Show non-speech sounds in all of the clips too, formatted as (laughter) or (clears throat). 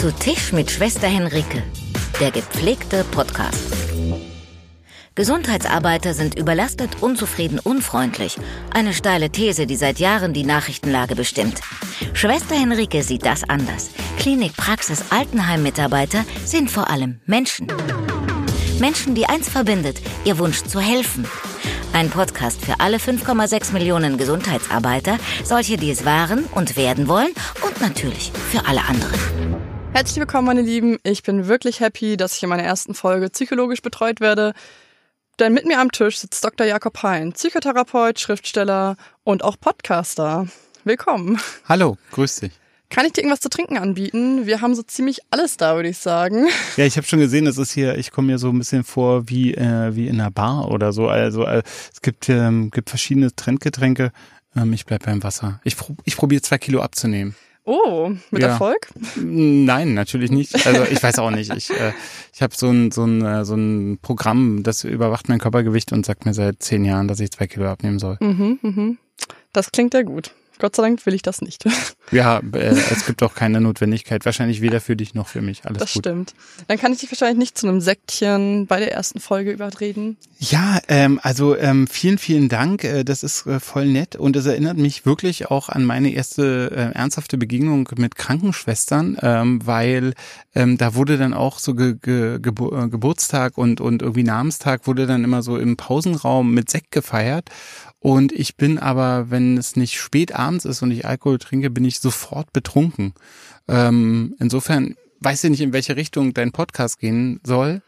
Zu Tisch mit Schwester Henrike, der gepflegte Podcast. Gesundheitsarbeiter sind überlastet, unzufrieden, unfreundlich. Eine steile These, die seit Jahren die Nachrichtenlage bestimmt. Schwester Henrike sieht das anders. Klinik, Praxis, Altenheim-Mitarbeiter sind vor allem Menschen. Menschen, die eins verbindet, ihr Wunsch zu helfen. Ein Podcast für alle 5,6 Millionen Gesundheitsarbeiter, solche, die es waren und werden wollen und natürlich für alle anderen. Herzlich willkommen, meine Lieben. Ich bin wirklich happy, dass ich in meiner ersten Folge psychologisch betreut werde. Denn mit mir am Tisch sitzt Dr. Jakob Hein, Psychotherapeut, Schriftsteller und auch Podcaster. Willkommen. Hallo, grüß dich. Kann ich dir irgendwas zu trinken anbieten? Wir haben so ziemlich alles da, würde ich sagen. Ja, ich habe schon gesehen, es ist hier, ich komme mir so ein bisschen vor wie, äh, wie in einer Bar oder so. Also äh, es gibt, ähm, gibt verschiedene Trendgetränke. Ähm, ich bleib beim Wasser. Ich, ich probiere zwei Kilo abzunehmen. Oh, mit ja. Erfolg? Nein, natürlich nicht. Also ich weiß auch nicht. Ich, äh, ich habe so ein, so, ein, äh, so ein Programm, das überwacht mein Körpergewicht und sagt mir seit zehn Jahren, dass ich zwei Kilo abnehmen soll. Mhm, mhm. Das klingt ja gut. Gott sei Dank will ich das nicht. (laughs) Ja, äh, es gibt auch keine Notwendigkeit. Wahrscheinlich weder für dich noch für mich. Alles das gut. stimmt. Dann kann ich dich wahrscheinlich nicht zu einem Säckchen bei der ersten Folge überreden. Ja, ähm, also ähm, vielen, vielen Dank. Äh, das ist äh, voll nett und es erinnert mich wirklich auch an meine erste äh, ernsthafte Begegnung mit Krankenschwestern, ähm, weil ähm, da wurde dann auch so ge ge Gebur äh, Geburtstag und und irgendwie Namenstag wurde dann immer so im Pausenraum mit Sekt gefeiert und ich bin aber, wenn es nicht spät abends ist und ich Alkohol trinke, bin ich sofort betrunken. Ähm, insofern weiß ich nicht, in welche Richtung dein Podcast gehen soll.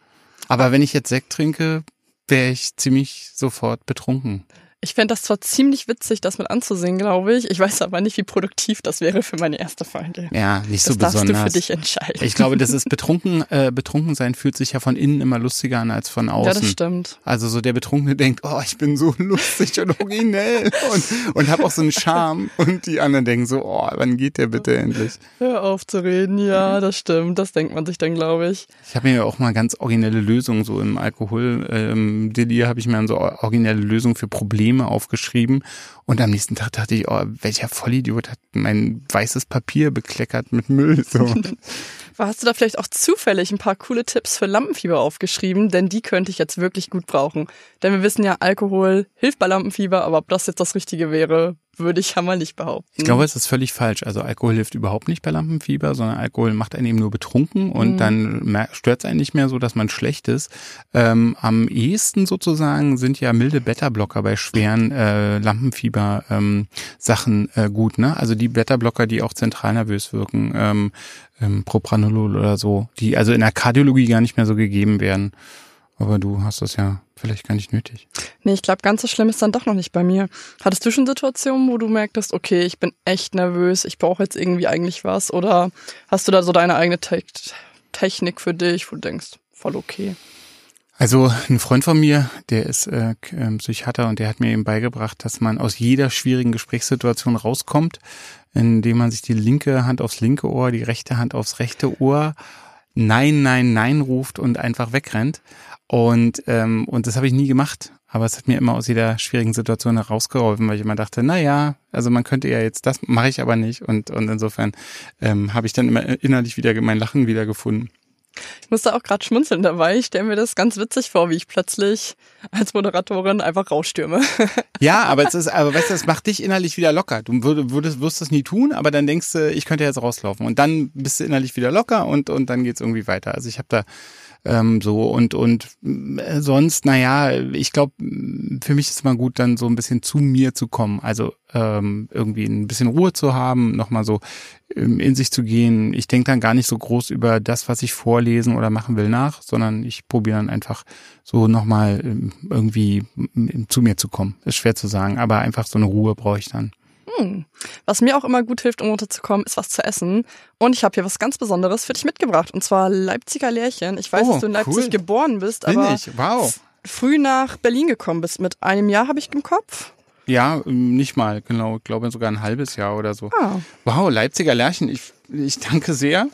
Aber wenn ich jetzt Sekt trinke, wäre ich ziemlich sofort betrunken. Ich fände das zwar ziemlich witzig, das mit anzusehen, glaube ich. Ich weiß aber nicht, wie produktiv das wäre für meine erste Folge. Ja, nicht so das besonders. Das darfst du für dich entscheiden. Ich glaube, das ist (laughs) betrunken, äh, betrunken sein fühlt sich ja von innen immer lustiger an als von außen. Ja, das stimmt. Also so der Betrunkene denkt, oh, ich bin so lustig und originell und, und habe auch so einen Charme. Und die anderen denken so, oh, wann geht der bitte endlich? Hör auf zu reden, ja, das stimmt. Das denkt man sich dann, glaube ich. Ich habe mir ja auch mal ganz originelle Lösungen, so im Alkohol. Ähm, Delir habe ich mir so originelle Lösungen für Probleme Probleme aufgeschrieben und am nächsten Tag dachte ich, oh, welcher Vollidiot hat mein weißes Papier bekleckert mit Müll. So. (laughs) Hast du da vielleicht auch zufällig ein paar coole Tipps für Lampenfieber aufgeschrieben? Denn die könnte ich jetzt wirklich gut brauchen. Denn wir wissen ja, Alkohol hilft bei Lampenfieber, aber ob das jetzt das Richtige wäre, würde ich ja mal nicht behaupten. Ich glaube, es ist völlig falsch. Also Alkohol hilft überhaupt nicht bei Lampenfieber, sondern Alkohol macht einen eben nur betrunken und mhm. dann stört es einen nicht mehr so, dass man schlecht ist. Ähm, am ehesten sozusagen sind ja milde Beta-Blocker bei schweren äh, Lampenfieber-Sachen ähm, äh, gut. Ne? Also die Beta-Blocker, die auch zentral nervös wirken, ähm, ähm, Propranolol oder so, die also in der Kardiologie gar nicht mehr so gegeben werden. Aber du hast das ja vielleicht gar nicht nötig. Nee, ich glaube, ganz so schlimm ist dann doch noch nicht bei mir. Hattest du schon Situationen, wo du merktest, okay, ich bin echt nervös, ich brauche jetzt irgendwie eigentlich was? Oder hast du da so deine eigene Te Technik für dich, wo du denkst, voll okay? Also ein Freund von mir, der ist äh, ähm, Psychiater und der hat mir eben beigebracht, dass man aus jeder schwierigen Gesprächssituation rauskommt, indem man sich die linke Hand aufs linke Ohr, die rechte Hand aufs rechte Ohr Nein, Nein, Nein ruft und einfach wegrennt. Und, ähm, und das habe ich nie gemacht. Aber es hat mir immer aus jeder schwierigen Situation herausgeholfen, weil ich immer dachte, na ja, also man könnte ja jetzt das, mache ich aber nicht. Und, und insofern ähm, habe ich dann immer innerlich wieder mein Lachen wieder gefunden. Ich musste auch gerade schmunzeln dabei. Ich stelle mir das ganz witzig vor, wie ich plötzlich als Moderatorin einfach rausstürme. (laughs) Ja, aber es ist, aber weißt du, das macht dich innerlich wieder locker. Du würdest, wirst das nie tun, aber dann denkst du, ich könnte jetzt rauslaufen. Und dann bist du innerlich wieder locker und, und dann geht's irgendwie weiter. Also ich habe da ähm, so und und äh, sonst, naja, ich glaube, für mich ist mal gut, dann so ein bisschen zu mir zu kommen. Also ähm, irgendwie ein bisschen Ruhe zu haben, nochmal so ähm, in sich zu gehen. Ich denke dann gar nicht so groß über das, was ich vorlesen oder machen will nach, sondern ich probiere dann einfach so nochmal ähm, irgendwie zu mir zu kommen. Ist schwer zu sagen, aber einfach so eine Ruhe brauche ich dann. Hm. Was mir auch immer gut hilft, um runterzukommen, ist was zu essen. Und ich habe hier was ganz Besonderes für dich mitgebracht. Und zwar Leipziger Lärchen. Ich weiß, oh, dass du in Leipzig cool. geboren bist, Bin aber ich? Wow. früh nach Berlin gekommen bist. Mit einem Jahr habe ich im Kopf. Ja, ähm, nicht mal, genau. Ich glaube sogar ein halbes Jahr oder so. Ah. Wow, Leipziger Lärchen. Ich, ich danke sehr.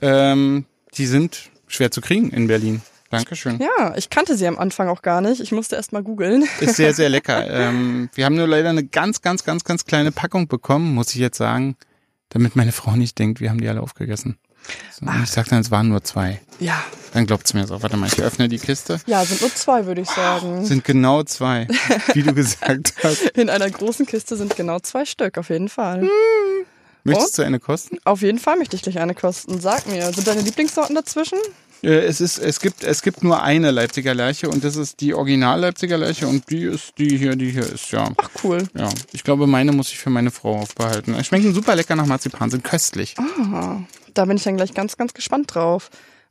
Ähm, die sind schwer zu kriegen in Berlin. Dankeschön. Ja, ich kannte sie am Anfang auch gar nicht. Ich musste erst mal googeln. Ist sehr, sehr lecker. (laughs) ähm, wir haben nur leider eine ganz, ganz, ganz, ganz kleine Packung bekommen, muss ich jetzt sagen, damit meine Frau nicht denkt, wir haben die alle aufgegessen. So, ich sag dann, es waren nur zwei. Ja. Dann glaubt's mir so. Warte mal, ich öffne die Kiste. Ja, sind nur zwei, würde ich sagen. Sind genau zwei, wie du gesagt (laughs) hast. In einer großen Kiste sind genau zwei Stück, auf jeden Fall. Hm. Möchtest du eine kosten? Auf jeden Fall möchte ich gleich eine kosten. Sag mir, sind deine Lieblingssorten dazwischen? Äh, Es ist, es gibt, es gibt nur eine Leipziger Lerche und das ist die Original Leipziger Lerche und die ist die hier, die hier ist, ja. Ach cool. Ja, ich glaube, meine muss ich für meine Frau aufbehalten. Schmecken super lecker nach Marzipan, sind köstlich. Ah, da bin ich dann gleich ganz, ganz gespannt drauf.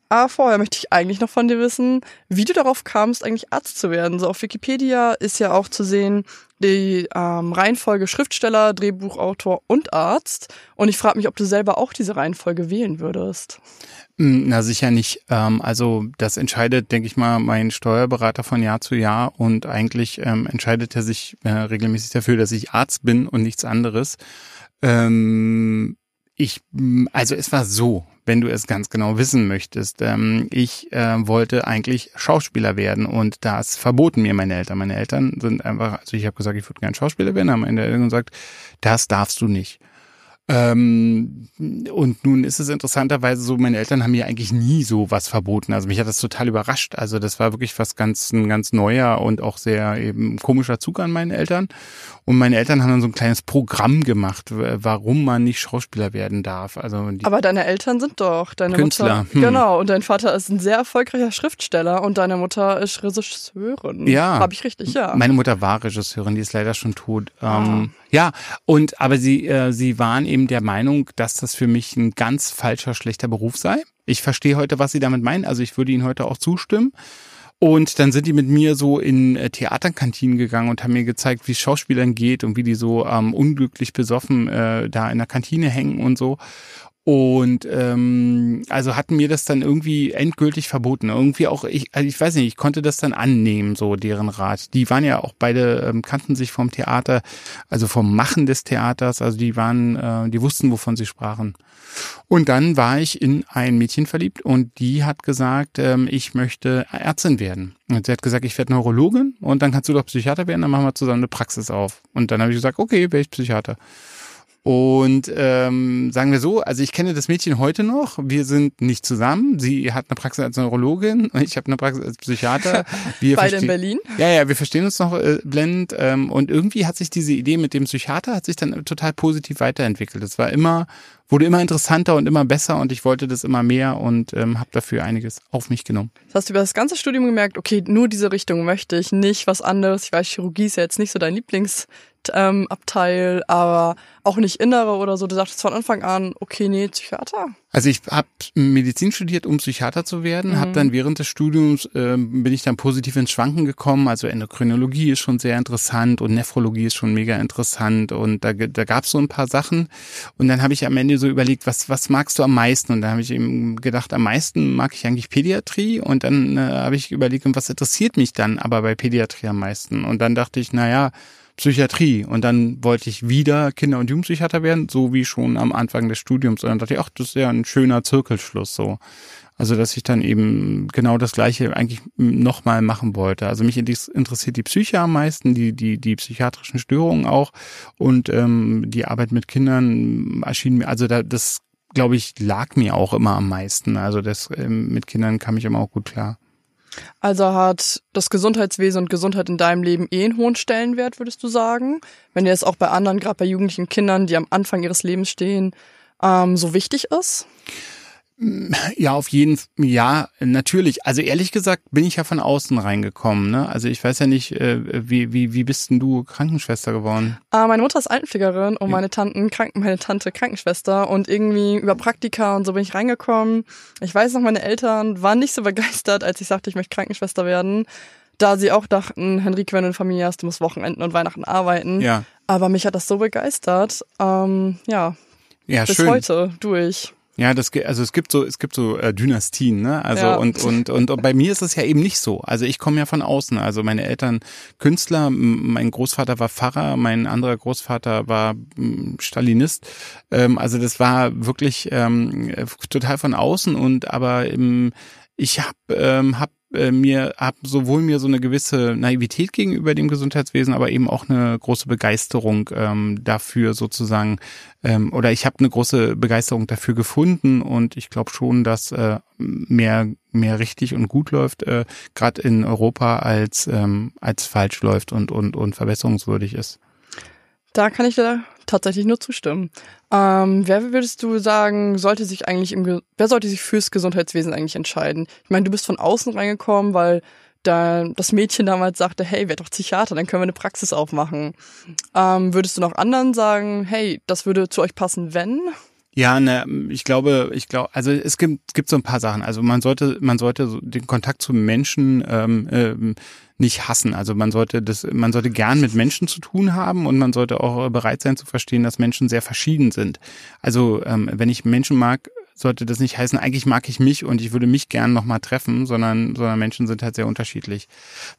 Aber vorher möchte ich eigentlich noch von dir wissen, wie du darauf kamst, eigentlich Arzt zu werden. So auf Wikipedia ist ja auch zu sehen die ähm, Reihenfolge Schriftsteller, Drehbuchautor und Arzt. Und ich frage mich, ob du selber auch diese Reihenfolge wählen würdest. Hm, Na sicher nicht. Ähm, also das entscheidet, denke ich mal, mein Steuerberater von Jahr zu Jahr und eigentlich ähm, entscheidet er sich äh, regelmäßig dafür, dass ich Arzt bin und nichts anderes. Ähm, ich, also es war so, wenn du es ganz genau wissen möchtest. Ähm, ich äh, wollte eigentlich Schauspieler werden und das verboten mir meine Eltern. Meine Eltern sind einfach, also ich habe gesagt, ich würde gerne Schauspieler werden, haben meine Eltern gesagt, das darfst du nicht. Ähm, und nun ist es interessanterweise so, meine Eltern haben mir eigentlich nie so was verboten. Also mich hat das total überrascht. Also das war wirklich was ganz, ein ganz neuer und auch sehr eben komischer Zug an meinen Eltern. Und meine Eltern haben dann so ein kleines Programm gemacht, warum man nicht Schauspieler werden darf. Also Aber deine Eltern sind doch deine Künstler, Mutter. hm. Genau, und dein Vater ist ein sehr erfolgreicher Schriftsteller und deine Mutter ist Regisseurin. Ja. Habe ich richtig, ja. Meine Mutter war Regisseurin, die ist leider schon tot. Ah. Ähm, ja, und aber sie, äh, sie waren eben der Meinung, dass das für mich ein ganz falscher, schlechter Beruf sei. Ich verstehe heute, was sie damit meinen. Also ich würde ihnen heute auch zustimmen. Und dann sind die mit mir so in äh, Theaterkantinen gegangen und haben mir gezeigt, wie es Schauspielern geht und wie die so ähm, unglücklich besoffen äh, da in der Kantine hängen und so. Und ähm, also hatten mir das dann irgendwie endgültig verboten. Irgendwie auch, ich, also ich weiß nicht, ich konnte das dann annehmen, so deren Rat. Die waren ja auch beide, ähm, kannten sich vom Theater, also vom Machen des Theaters, also die waren, äh, die wussten, wovon sie sprachen. Und dann war ich in ein Mädchen verliebt und die hat gesagt, ähm, ich möchte Ärztin werden. Und sie hat gesagt, ich werde Neurologin und dann kannst du doch Psychiater werden, dann machen wir zusammen eine Praxis auf. Und dann habe ich gesagt, okay, wäre ich Psychiater. Und ähm, sagen wir so, also ich kenne das Mädchen heute noch. Wir sind nicht zusammen. Sie hat eine Praxis als Neurologin und (laughs) ich habe eine Praxis als Psychiater. (laughs) Wir Beide in Berlin. Ja, ja, wir verstehen uns noch äh, blendend. Ähm, und irgendwie hat sich diese Idee mit dem Psychiater hat sich dann total positiv weiterentwickelt. Es war immer, wurde immer interessanter und immer besser und ich wollte das immer mehr und ähm, habe dafür einiges auf mich genommen. Das hast du über das ganze Studium gemerkt, okay, nur diese Richtung möchte ich, nicht was anderes. Ich weiß, Chirurgie ist ja jetzt nicht so dein Lieblingsabteil, ähm, aber auch nicht Innere oder so. Du sagtest von Anfang an, okay, nee, Psychiater. Also ich habe Medizin studiert, um Psychiater zu werden. Mhm. Habe dann während des Studiums ähm, bin ich dann positiv ins Schwanken gekommen. Also Endokrinologie ist schon sehr interessant und Nephrologie ist schon mega interessant und da, da gab es so ein paar Sachen. Und dann habe ich am Ende so überlegt, was was magst du am meisten? Und da habe ich eben gedacht, am meisten mag ich eigentlich Pädiatrie. Und dann äh, habe ich überlegt, was interessiert mich dann aber bei Pädiatrie am meisten? Und dann dachte ich, na ja, Psychiatrie. Und dann wollte ich wieder Kinder- und Jugendpsychiater werden, so wie schon am Anfang des Studiums. Und dann dachte ich, ach, das ist ja ein schöner Zirkelschluss so. Also, dass ich dann eben genau das Gleiche eigentlich nochmal machen wollte. Also mich interessiert die Psyche am meisten, die, die, die psychiatrischen Störungen auch. Und ähm, die Arbeit mit Kindern erschien mir, also da, das, glaube ich, lag mir auch immer am meisten. Also das ähm, mit Kindern kam ich immer auch gut klar. Also hat das Gesundheitswesen und Gesundheit in deinem Leben eh einen hohen Stellenwert, würdest du sagen? Wenn dir das auch bei anderen, gerade bei jugendlichen Kindern, die am Anfang ihres Lebens stehen, ähm, so wichtig ist? Ja, auf jeden Fall, ja, natürlich. Also ehrlich gesagt bin ich ja von außen reingekommen. Ne? Also ich weiß ja nicht, äh, wie, wie, wie bist denn du Krankenschwester geworden? Äh, meine Mutter ist Altenpflegerin und meine Tanten, Kranken, meine Tante Krankenschwester und irgendwie über Praktika und so bin ich reingekommen. Ich weiß noch, meine Eltern waren nicht so begeistert, als ich sagte, ich möchte Krankenschwester werden. Da sie auch dachten, Henrike, wenn du eine Familie hast, du musst Wochenenden und Weihnachten arbeiten. Ja. Aber mich hat das so begeistert. Ähm, ja, Ja, bis schön. heute durch. Ja, das also es gibt so es gibt so äh, Dynastien, ne? Also Ja. und, und und und bei mir ist es ja eben nicht so. Also ich komme ja von außen. Also meine Eltern Künstler, mein Großvater war Pfarrer, mein anderer Großvater war Stalinist. Ähm, also das war wirklich ähm, äh, total von außen und aber im, ich habe ähm, hab äh, mir habe sowohl mir so eine gewisse Naivität gegenüber dem Gesundheitswesen, aber eben auch eine große Begeisterung ähm, dafür sozusagen ähm, oder ich habe eine große Begeisterung dafür gefunden und ich glaube schon, dass äh, mehr mehr richtig und gut läuft, äh, gerade in Europa als ähm, als falsch läuft und und und verbesserungswürdig ist. Da kann ich dir tatsächlich nur zustimmen. Ähm, wer würdest du sagen, sollte sich eigentlich im, wer sollte sich fürs Gesundheitswesen eigentlich entscheiden? Ich meine, du bist von außen reingekommen, weil da das Mädchen damals sagte, hey, werd doch Psychiater, dann können wir eine Praxis aufmachen. Ähm, würdest du noch anderen sagen, hey, das würde zu euch passen, wenn? Ja, ne, ich glaube, ich glaube, also es gibt, gibt so ein paar Sachen. Also man sollte, man sollte den Kontakt zu Menschen ähm, ähm, nicht hassen. Also man sollte das, man sollte gern mit Menschen zu tun haben und man sollte auch bereit sein zu verstehen, dass Menschen sehr verschieden sind. Also ähm, wenn ich Menschen mag, sollte das nicht heißen, eigentlich mag ich mich und ich würde mich gern nochmal treffen, sondern, sondern Menschen sind halt sehr unterschiedlich.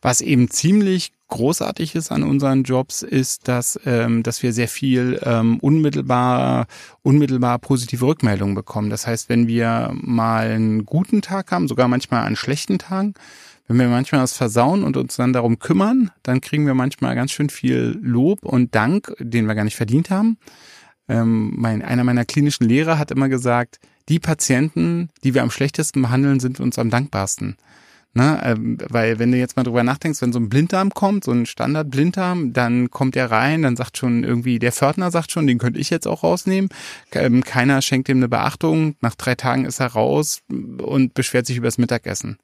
Was eben ziemlich großartig ist an unseren Jobs, ist, dass, ähm, dass wir sehr viel ähm, unmittelbar, unmittelbar positive Rückmeldungen bekommen. Das heißt, wenn wir mal einen guten Tag haben, sogar manchmal einen schlechten Tag, wenn wir manchmal was versauen und uns dann darum kümmern, dann kriegen wir manchmal ganz schön viel Lob und Dank, den wir gar nicht verdient haben. Ähm, mein, einer meiner klinischen Lehrer hat immer gesagt, die Patienten, die wir am schlechtesten behandeln, sind uns am dankbarsten. Ne? Ähm, weil wenn du jetzt mal drüber nachdenkst, wenn so ein Blinddarm kommt, so ein Standard-Blinddarm, dann kommt der rein, dann sagt schon irgendwie, der Pförtner sagt schon, den könnte ich jetzt auch rausnehmen. Ähm, keiner schenkt ihm eine Beachtung. Nach drei Tagen ist er raus und beschwert sich übers Mittagessen.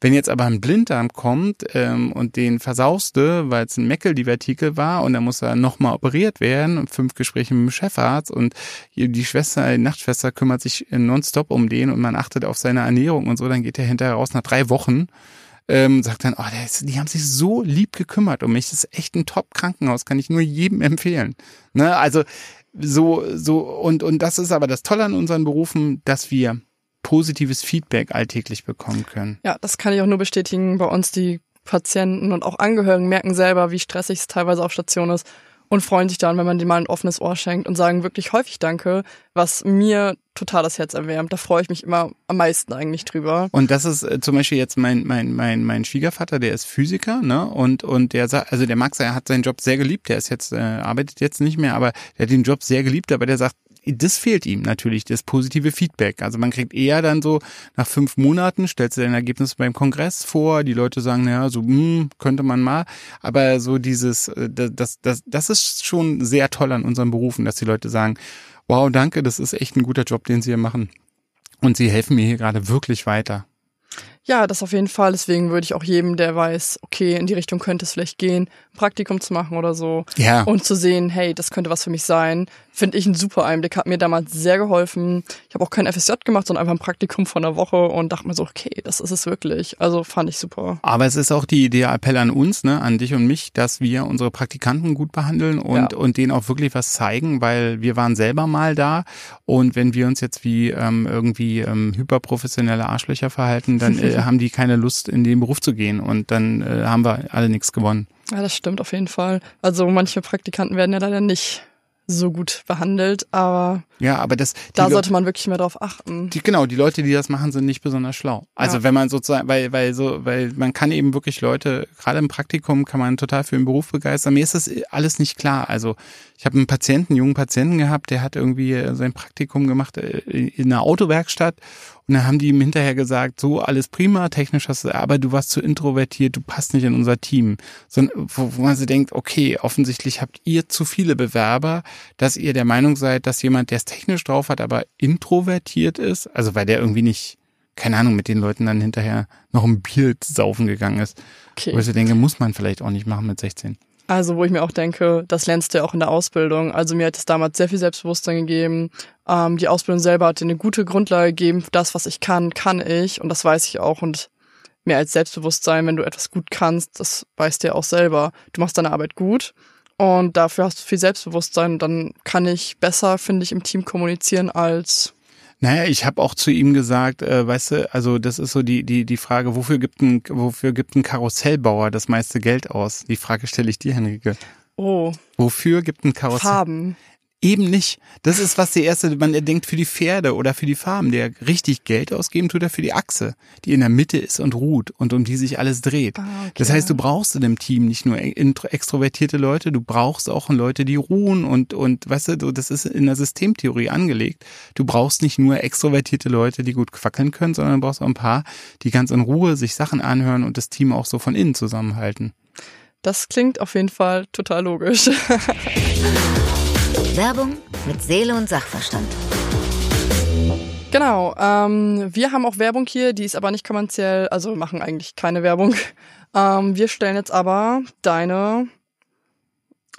Wenn jetzt aber ein Blinddarm kommt ähm, und den versauste, weil es ein Meckel-Divertikel war und dann muss er nochmal operiert werden und fünf Gespräche mit dem Chefarzt und die Schwester, die Nachtschwester kümmert sich nonstop um den und man achtet auf seine Ernährung und so, dann geht er hinterher raus nach drei Wochen ähm, sagt dann, oh, ist, die haben sich so lieb gekümmert um mich. Das ist echt ein Top-Krankenhaus, kann ich nur jedem empfehlen. Ne? Also so, so, und, und das ist aber das Tolle an unseren Berufen, dass wir positives Feedback alltäglich bekommen können. Ja, das kann ich auch nur bestätigen. Bei uns die Patienten und auch Angehörigen merken selber, wie stressig es teilweise auf Station ist und freuen sich dann, wenn man dir mal ein offenes Ohr schenkt und sagen wirklich häufig Danke, was mir total das Herz erwärmt. Da freue ich mich immer am meisten eigentlich drüber. Und das ist äh, zum Beispiel jetzt mein, mein, mein, mein Schwiegervater, der ist Physiker, ne? Und, und der sagt, also der Max, er hat seinen Job sehr geliebt, der ist jetzt, äh, arbeitet jetzt nicht mehr, aber der hat den Job sehr geliebt, aber der sagt, das fehlt ihm natürlich, das positive Feedback. Also man kriegt eher dann so nach fünf Monaten, stellst du dein Ergebnis beim Kongress vor, die Leute sagen, naja, so hm, könnte man mal. Aber so dieses, äh, das, das, das ist schon sehr toll an unseren Berufen, dass die Leute sagen, wow, danke, das ist echt ein guter Job, den Sie hier machen. Und Sie helfen mir hier gerade wirklich weiter. Ja, das auf jeden Fall. Deswegen würde ich auch jedem, der weiß, okay, in die Richtung könnte es vielleicht gehen, Praktikum zu machen oder so. Ja. Und zu sehen, hey, das könnte was für mich sein, finde ich ein super Einblick. Hat mir damals sehr geholfen. Ich habe auch kein FSJ gemacht, sondern einfach ein Praktikum von einer Woche und dachte mir so, okay, das ist es wirklich. Also fand ich super. Aber es ist auch die Idee, Appell an uns, ne, an dich und mich, dass wir unsere Praktikanten gut behandeln und, ja. und denen auch wirklich was zeigen, weil wir waren selber mal da und wenn wir uns jetzt wie ähm, irgendwie ähm, hyperprofessionelle Arschlöcher verhalten, dann äh, (laughs) haben die keine Lust, in den Beruf zu gehen und dann äh, haben wir alle nichts gewonnen. Ja, das stimmt auf jeden Fall. Also manche Praktikanten werden ja leider nicht so gut behandelt, aber ja, aber das da sollte man wirklich mehr drauf achten. Die, genau, die Leute, die das machen, sind nicht besonders schlau. Also ja. wenn man sozusagen, weil weil so, weil man kann eben wirklich Leute, gerade im Praktikum kann man total für den Beruf begeistern. Mir ist das alles nicht klar. Also ich habe einen Patienten, einen jungen Patienten gehabt, der hat irgendwie sein Praktikum gemacht äh, in einer Autowerkstatt und dann haben die ihm hinterher gesagt, so alles prima, technisch hast du, aber du warst zu introvertiert, du passt nicht in unser Team. So, wo, wo man sich denkt, okay, offensichtlich habt ihr zu viele Bewerber, dass ihr der Meinung seid, dass jemand, der es technisch drauf hat, aber introvertiert ist. Also weil der irgendwie nicht, keine Ahnung, mit den Leuten dann hinterher noch ein Bier saufen gegangen ist. Okay. Wo ich denke, muss man vielleicht auch nicht machen mit 16. Also, wo ich mir auch denke, das lernst du ja auch in der Ausbildung. Also, mir hat es damals sehr viel Selbstbewusstsein gegeben. Ähm, die Ausbildung selber hat dir eine gute Grundlage gegeben. Das, was ich kann, kann ich. Und das weiß ich auch. Und mehr als Selbstbewusstsein, wenn du etwas gut kannst, das weißt du ja auch selber. Du machst deine Arbeit gut. Und dafür hast du viel Selbstbewusstsein. Dann kann ich besser, finde ich, im Team kommunizieren als naja, ich habe auch zu ihm gesagt, äh, weißt du, also das ist so die die die Frage, wofür gibt ein wofür gibt ein Karussellbauer das meiste Geld aus? Die Frage stelle ich dir, Henrike. Oh. Wofür gibt ein Karussell? Farben. Eben nicht. Das ist was der erste, man denkt für die Pferde oder für die Farmen, der richtig Geld ausgeben tut er für die Achse, die in der Mitte ist und ruht und um die sich alles dreht. Ah, okay. Das heißt, du brauchst in dem Team nicht nur extrovertierte Leute, du brauchst auch Leute, die ruhen und, und, weißt du, das ist in der Systemtheorie angelegt. Du brauchst nicht nur extrovertierte Leute, die gut quackeln können, sondern du brauchst auch ein paar, die ganz in Ruhe sich Sachen anhören und das Team auch so von innen zusammenhalten. Das klingt auf jeden Fall total logisch. (laughs) Werbung mit Seele und Sachverstand. Genau, ähm, wir haben auch Werbung hier, die ist aber nicht kommerziell, also machen eigentlich keine Werbung. (laughs) Ähm, wir stellen jetzt aber deine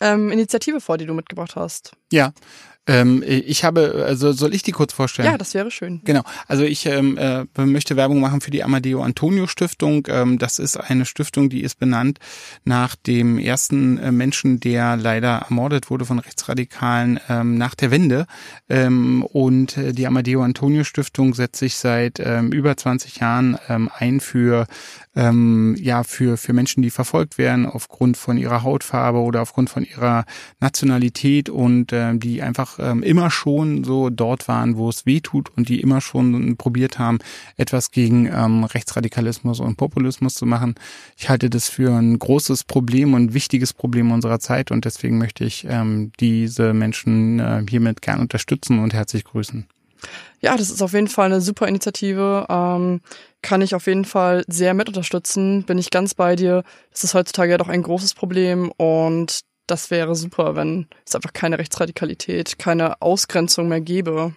ähm, Initiative vor, die du mitgebracht hast. Ja, ähm, ich habe, also soll ich die kurz vorstellen? Ja, das wäre schön. Genau. Also ich ähm, äh, möchte Werbung machen für die Amadeo Antonio Stiftung. Ähm, das ist eine Stiftung, die ist benannt nach dem ersten äh, Menschen, der leider ermordet wurde von Rechtsradikalen ähm, nach der Wende. Ähm, und äh, die Amadeo Antonio Stiftung setzt sich seit ähm, über 20 Jahren ähm, ein für ähm, ja für für Menschen, die verfolgt werden aufgrund von ihrer Hautfarbe oder aufgrund von ihrer Nationalität und ähm, die einfach ähm, immer schon so dort waren, wo es weh tut und die immer schon probiert haben, etwas gegen ähm, Rechtsradikalismus und Populismus zu machen. Ich halte das für ein großes Problem und wichtiges Problem unserer Zeit und deswegen möchte ich ähm, diese Menschen äh, hiermit gern unterstützen und herzlich grüßen. Ja, das ist auf jeden Fall eine super Initiative. Ähm, kann ich auf jeden Fall sehr mit unterstützen. Bin ich ganz bei dir. Das ist heutzutage ja doch ein großes Problem und das wäre super, wenn es einfach keine Rechtsradikalität, keine Ausgrenzung mehr gäbe.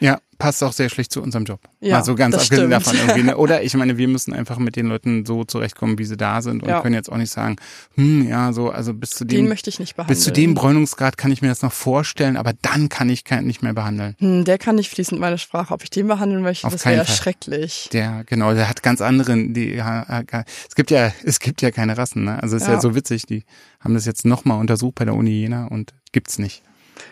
Ja, passt auch sehr schlecht zu unserem Job. Ja, also ganz abgesehen davon irgendwie. Ne? (laughs) Oder ich meine, wir müssen einfach mit den Leuten so zurechtkommen, wie sie da sind und ja. können jetzt auch nicht sagen, hm, ja, so, also bis zu dem. Den möchte ich nicht behandeln. Bis zu dem Bräunungsgrad kann ich mir das noch vorstellen, aber dann kann ich kein, nicht mehr behandeln. Hm, der kann nicht fließend meine Sprache. Ob ich den behandeln möchte, Auf das wäre schrecklich. Der, genau, der hat ganz anderen, die, ja, es gibt ja, es gibt ja keine Rassen, ne? Also es ist ja. ja so witzig, die haben das jetzt nochmal untersucht bei der Uni Jena und gibt's nicht.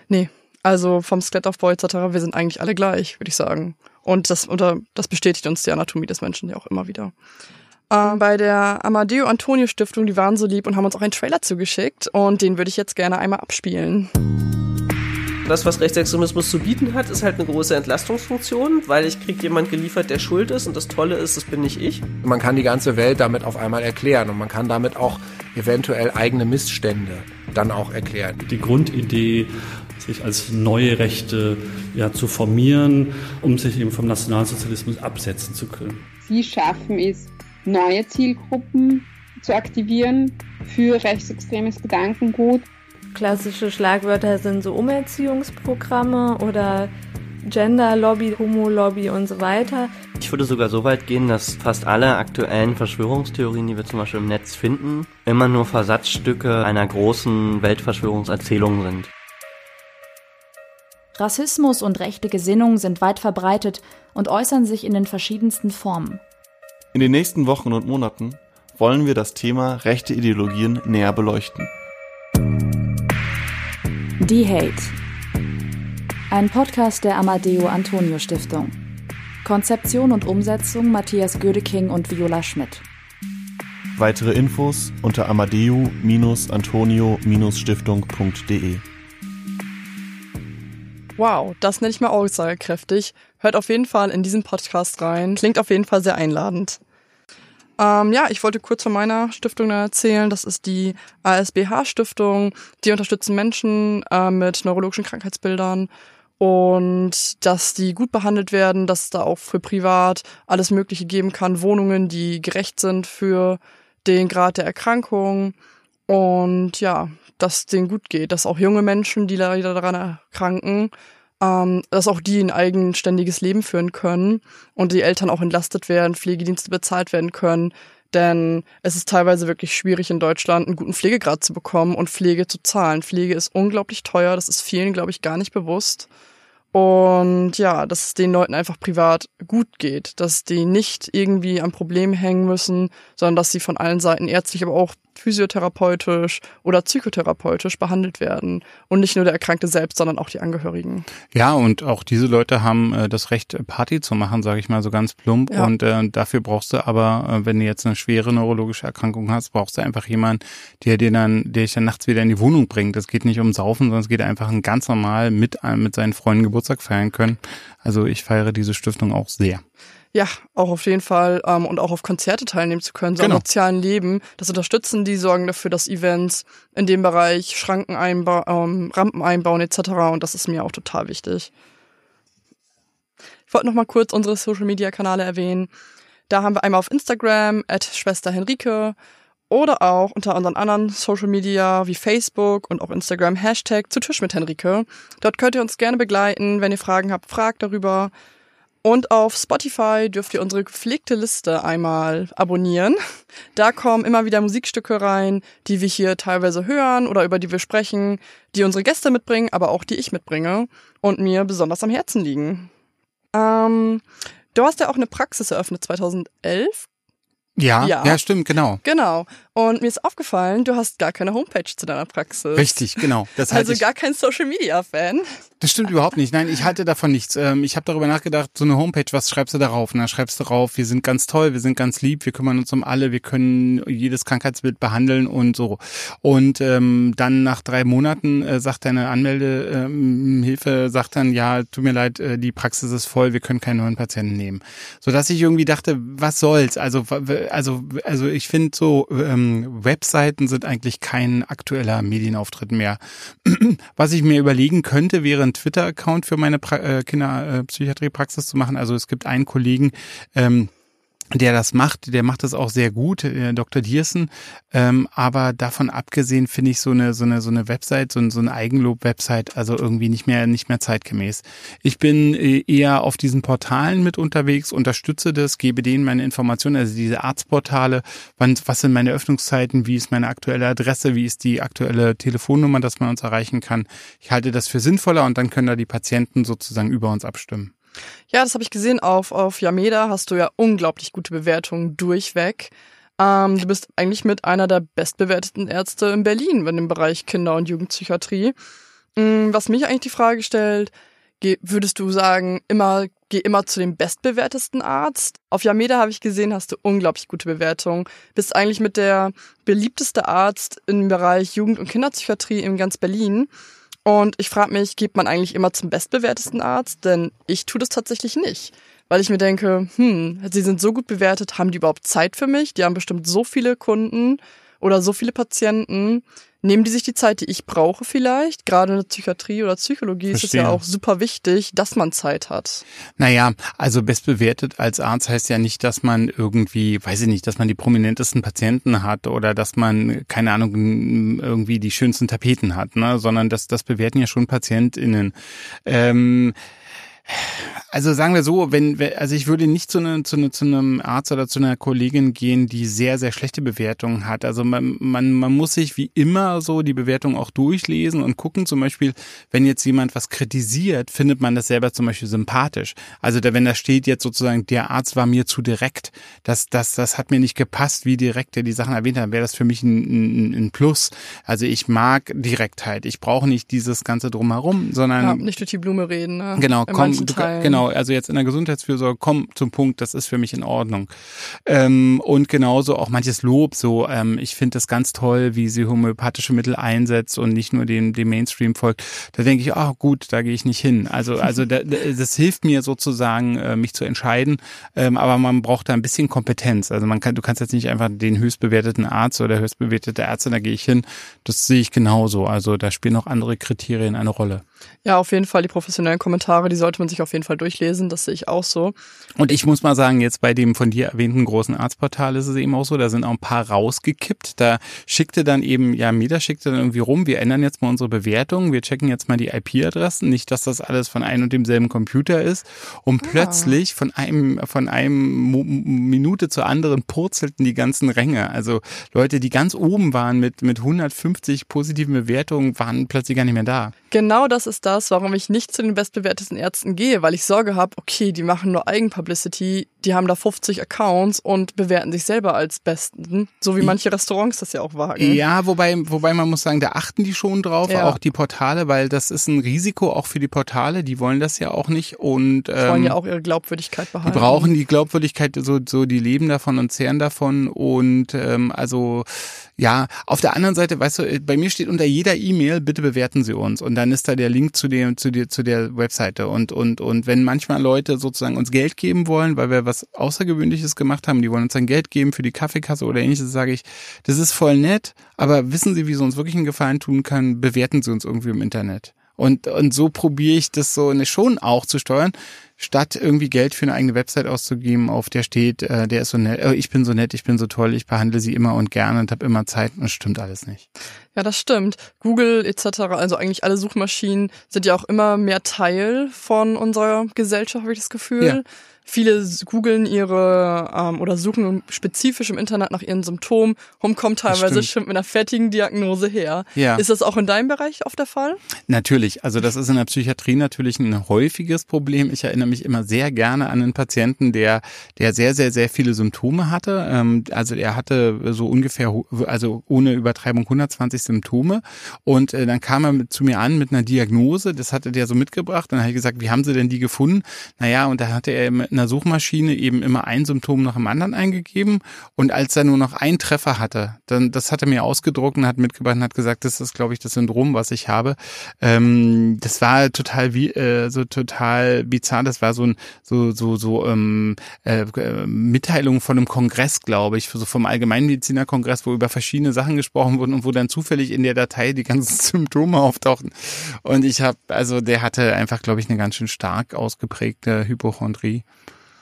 Nee, also vom Skelettaufbau etc., wir sind eigentlich alle gleich, würde ich sagen. Und das, oder, das bestätigt uns die Anatomie des Menschen ja auch immer wieder. Äh, bei der Amadeo Antonio Stiftung, die waren so lieb und haben uns auch einen Trailer zugeschickt und den würde ich jetzt gerne einmal abspielen. Das, was Rechtsextremismus zu bieten hat, ist halt eine große Entlastungsfunktion, weil ich kriege jemand geliefert, der schuld ist und das Tolle ist, das bin nicht ich. Man kann die ganze Welt damit auf einmal erklären und man kann damit auch eventuell eigene Missstände dann auch erklären. Die Grundidee sich als neue Rechte ja, zu formieren, um sich eben vom Nationalsozialismus absetzen zu können. Sie schaffen es, neue Zielgruppen zu aktivieren für rechtsextremes Gedankengut. Klassische Schlagwörter sind so Umerziehungsprogramme oder Gender-Lobby, Homo-Lobby und so weiter. Ich würde sogar so weit gehen, dass fast alle aktuellen Verschwörungstheorien, die wir zum Beispiel im Netz finden, immer nur Versatzstücke einer großen Weltverschwörungserzählung sind. Rassismus und rechte Gesinnung sind weit verbreitet und äußern sich in den verschiedensten Formen. In den nächsten Wochen und Monaten wollen wir das Thema rechte Ideologien näher beleuchten. Die Hate. Ein Podcast der Amadeo Antonio Stiftung. Konzeption und Umsetzung Matthias Gödeking und Viola Schmidt. Weitere Infos unter amadeo-antonio-stiftung.de. Wow, das nenne ich mal aussagekräftig. Hört auf jeden Fall in diesen Podcast rein. Klingt auf jeden Fall sehr einladend. Ähm, ja, ich wollte kurz von meiner Stiftung erzählen. Das ist die ASBH-Stiftung. Die unterstützen Menschen äh, mit neurologischen Krankheitsbildern und dass die gut behandelt werden, dass es da auch für privat alles Mögliche geben kann. Wohnungen, die gerecht sind für den Grad der Erkrankung. Und ja, dass denen gut geht, dass auch junge Menschen, die leider daran erkranken, ähm, dass auch die ein eigenständiges Leben führen können und die Eltern auch entlastet werden, Pflegedienste bezahlt werden können. Denn es ist teilweise wirklich schwierig in Deutschland einen guten Pflegegrad zu bekommen und Pflege zu zahlen. Pflege ist unglaublich teuer, das ist vielen, glaube ich, gar nicht bewusst. Und ja, dass es den Leuten einfach privat gut geht, dass die nicht irgendwie am Problem hängen müssen, sondern dass sie von allen Seiten ärztlich, aber auch physiotherapeutisch oder psychotherapeutisch behandelt werden. Und nicht nur der Erkrankte selbst, sondern auch die Angehörigen. Ja, und auch diese Leute haben äh, das Recht, Party zu machen, sage ich mal so ganz plump. Ja. Und äh, dafür brauchst du aber, äh, wenn du jetzt eine schwere neurologische Erkrankung hast, brauchst du einfach jemanden, der dir dann, der dich dann nachts wieder in die Wohnung bringt. Es geht nicht um Saufen, sondern es geht einfach ein ganz normal mit, äh, mit seinen Freunden Geburtstag feiern können. Also ich feiere diese Stiftung auch sehr. Ja, auch auf jeden Fall ähm, und auch auf Konzerte teilnehmen zu können, so Genau. am sozialen Leben. Das unterstützen die, sorgen dafür, dass Events in dem Bereich Schranken einbauen, ähm, Rampen einbauen etc. Und das ist mir auch total wichtig. Ich wollte noch mal kurz unsere Social Media Kanäle erwähnen. Da haben wir einmal auf Instagram at Schwester Henrike oder auch unter unseren anderen Social Media wie Facebook und auch Instagram Hashtag zu Tisch mit Henrike. Dort könnt ihr uns gerne begleiten. Wenn ihr Fragen habt, fragt darüber. Und auf Spotify dürft ihr unsere gepflegte Liste einmal abonnieren. Da kommen immer wieder Musikstücke rein, die wir hier teilweise hören oder über die wir sprechen, die unsere Gäste mitbringen, aber auch die ich mitbringe und mir besonders am Herzen liegen. Ähm, du hast ja auch eine Praxis eröffnet 2011. Ja, Ja. ja, stimmt, genau. Genau. Und mir ist aufgefallen, du hast gar keine Homepage zu deiner Praxis. Richtig, genau. Das halte Also ich, gar kein Social Media Fan. Das stimmt überhaupt nicht. Nein, ich halte davon nichts. Ähm, Ich habe darüber nachgedacht, so eine Homepage, was schreibst du darauf? Und dann schreibst du drauf, wir sind ganz toll, wir sind ganz lieb, wir kümmern uns um alle, wir können jedes Krankheitsbild behandeln und so. Und ähm, dann nach drei Monaten äh, sagt deine Anmeldehilfe, ähm, sagt dann, ja, tut mir leid, äh, die Praxis ist voll, wir können keinen neuen Patienten nehmen. Sodass ich irgendwie dachte, was soll's? Also, also, also ich finde so, ähm, Webseiten sind eigentlich kein aktueller Medienauftritt mehr. (clears throat) Was ich mir überlegen könnte, wäre ein Twitter-Account für meine pra äh, Kinderpsychiatriepraxis zu machen. Also es gibt einen Kollegen, ähm, der das macht, der macht das auch sehr gut, äh, Dr. Diersen. Ähm, aber davon abgesehen finde ich so eine so eine so eine Website, so, ein, so eine Eigenlob-Website, also irgendwie nicht mehr nicht mehr zeitgemäß. Ich bin äh, eher auf diesen Portalen mit unterwegs, unterstütze das, gebe denen meine Informationen, also diese Arztportale, wann, was sind meine Öffnungszeiten, wie ist meine aktuelle Adresse, wie ist die aktuelle Telefonnummer, dass man uns erreichen kann. Ich halte das für sinnvoller und dann können da die Patienten sozusagen über uns abstimmen. Ja, das habe ich gesehen. Auf, auf Yameda hast du ja unglaublich gute Bewertungen durchweg. Ähm, du bist eigentlich mit einer der bestbewerteten Ärzte in Berlin in dem Bereich Kinder- und Jugendpsychiatrie. Mm, Was mich eigentlich die Frage stellt, würdest du sagen, immer, geh immer zu dem bestbewertesten Arzt? Auf Yameda habe ich gesehen, hast du unglaublich gute Bewertungen. Bist eigentlich mit der beliebteste Arzt im Bereich Jugend- und Kinderpsychiatrie in ganz Berlin. Und ich frage mich, geht man eigentlich immer zum bestbewertesten Arzt? Denn ich tue das tatsächlich nicht. Weil ich mir denke, hm, sie sind so gut bewertet, haben die überhaupt Zeit für mich? Die haben bestimmt so viele Kunden oder so viele Patienten. Nehmen die sich die Zeit, die ich brauche vielleicht? Gerade in der Psychiatrie oder Psychologie ist es ja auch super wichtig, dass man Zeit hat. Naja, also bestbewertet als Arzt heißt ja nicht, dass man irgendwie, weiß ich nicht, dass man die prominentesten Patienten hat oder dass man, keine Ahnung, irgendwie die schönsten Tapeten hat, ne? sondern das, das bewerten ja schon PatientInnen. Ähm, also sagen wir so, wenn, also ich würde nicht zu, ne, zu, ne, zu einem Arzt oder zu einer Kollegin gehen, die sehr, sehr schlechte Bewertungen hat. Also man, man, man muss sich wie immer so die Bewertung auch durchlesen und gucken. Zum Beispiel, wenn jetzt jemand was kritisiert, findet man das selber zum Beispiel sympathisch. Also da, wenn da steht jetzt sozusagen, der Arzt war mir zu direkt, das, das, das hat mir nicht gepasst, wie direkt er die Sachen erwähnt hat, wäre das für mich ein, ein, ein Plus. Also ich mag Direktheit. Ich brauche nicht dieses ganze drumherum, sondern Ja, nicht durch die Blume reden. Ne? Genau, komm, manchen du, genau, also jetzt in der Gesundheitsfürsorge, komm zum Punkt, das ist für mich in Ordnung. Ähm, und genauso auch manches Lob, so, ähm, ich finde das ganz toll, wie sie homöopathische Mittel einsetzt und nicht nur dem, dem Mainstream folgt. Da denke ich, ah gut, da gehe ich nicht hin. Also, also da, da- das hilft mir sozusagen, äh, mich zu entscheiden, ähm, aber man braucht da ein bisschen Kompetenz. Also man kann, du kannst jetzt nicht einfach den höchstbewerteten Arzt oder höchstbewertete Ärztin, da gehe ich hin. Das sehe ich genauso. Also da spielen auch andere Kriterien eine Rolle. Ja, auf jeden Fall die professionellen Kommentare, die sollte man sich auf jeden Fall durchlesen. Das sehe ich auch so. Und ich muss mal sagen, jetzt bei dem von dir erwähnten großen Arztportal ist es eben auch so, da sind auch ein paar rausgekippt. Da schickte dann eben, ja, Meda schickte dann irgendwie rum, wir ändern jetzt mal unsere Bewertung, wir checken jetzt mal die IP-Adressen, nicht, dass das alles von einem und demselben Computer ist. Und plötzlich von einem, von einem Minute zur anderen purzelten die ganzen Ränge. Also Leute, die ganz oben waren mit, mit 150 positiven Bewertungen, waren plötzlich gar nicht mehr da. Genau das ist das, warum ich nicht zu den bestbewertesten Ärzten gehe, weil ich Sorge habe, okay, die machen nur Eigenpublicity, die haben da 50 Accounts und bewerten sich selber als Besten, so wie manche Restaurants das ja auch wagen. Ja, wobei, wobei man muss sagen, da achten die schon drauf, Ja. auch die Portale, weil das ist ein Risiko auch für die Portale, die wollen das ja auch nicht und Die wollen ähm, ja auch ihre Glaubwürdigkeit Die behalten. brauchen die Glaubwürdigkeit, so, so die leben davon und zehren davon. Und ähm, also ja, auf der anderen Seite, weißt du, bei mir steht unter jeder E-Mail, bitte bewerten Sie uns. Und dann ist da der Link zu dem, zu der, zu der Webseite. Und, und, und wenn manchmal Leute sozusagen uns Geld geben wollen, weil wir was Außergewöhnliches gemacht haben, die wollen uns dann Geld geben für die Kaffeekasse oder ähnliches, sage ich, das ist voll nett, aber wissen Sie, wie Sie uns wirklich einen Gefallen tun können, bewerten Sie uns irgendwie im Internet. Und, und so probiere ich das so schon auch zu steuern, statt irgendwie Geld für eine eigene Website auszugeben, auf der steht, äh, der ist so nett, äh, ich bin so nett, ich bin so toll, ich behandle sie immer und gerne und habe immer Zeit. Und das stimmt alles nicht. Ja, das stimmt. Google etc., also eigentlich alle Suchmaschinen sind ja auch immer mehr Teil von unserer Gesellschaft, habe ich das Gefühl. Ja. Viele googeln ihre ähm, oder suchen spezifisch im Internet nach ihren Symptomen und kommen teilweise schon mit einer fertigen Diagnose her. Ja. Ist das auch in deinem Bereich oft der Fall? Natürlich, also das ist in der Psychiatrie natürlich ein häufiges Problem. Ich erinnere mich immer sehr gerne an einen Patienten, der, der sehr, sehr, sehr viele Symptome hatte. Ähm, Also er hatte so ungefähr, also ohne Übertreibung 120 Symptome. Und äh, dann kam er zu mir an mit einer Diagnose, das hatte der so mitgebracht. Dann habe ich gesagt, wie haben Sie denn die gefunden? Naja, und da hatte er einer Suchmaschine eben immer ein Symptom nach dem anderen eingegeben. Und als er nur noch einen Treffer hatte, dann das hat er mir ausgedruckt und hat mitgebracht und hat gesagt, das ist, glaube ich, das Syndrom, was ich habe. Ähm, das war total wie äh, so total bizarr. Das war so ein so so so ähm, äh, Mitteilung von einem Kongress, glaube ich, so vom Allgemeinmedizinerkongress, wo über verschiedene Sachen gesprochen wurden und wo dann zufällig in der Datei die ganzen (laughs) Symptome auftauchten. Und ich habe, also der hatte einfach, glaube ich, eine ganz schön stark ausgeprägte Hypochondrie.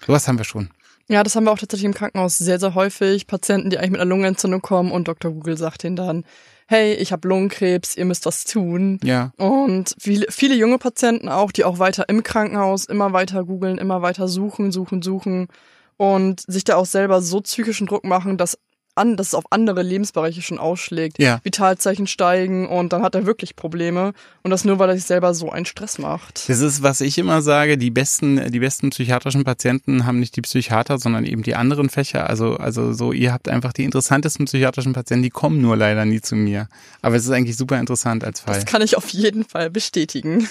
Sowas haben wir schon. Ja, das haben wir auch tatsächlich im Krankenhaus sehr, sehr häufig. Patienten, die eigentlich mit einer Lungenentzündung kommen und Dr. Google sagt ihnen dann, hey, ich habe Lungenkrebs, ihr müsst was tun. Ja. Und viele, viele junge Patienten auch, die auch weiter im Krankenhaus immer weiter googeln, immer weiter suchen, suchen, suchen und sich da auch selber so psychischen Druck machen, dass, an, dass es auf andere Lebensbereiche schon ausschlägt. Ja. Vitalzeichen steigen und dann hat er wirklich Probleme. Und das nur, weil er sich selber so einen Stress macht. Das ist, was ich immer sage, die besten, die besten psychiatrischen Patienten haben nicht die Psychiater, sondern eben die anderen Fächer. Also, also so, ihr habt einfach die interessantesten psychiatrischen Patienten, die kommen nur leider nie zu mir. Aber es ist eigentlich super interessant als Fall. Das kann ich auf jeden Fall bestätigen.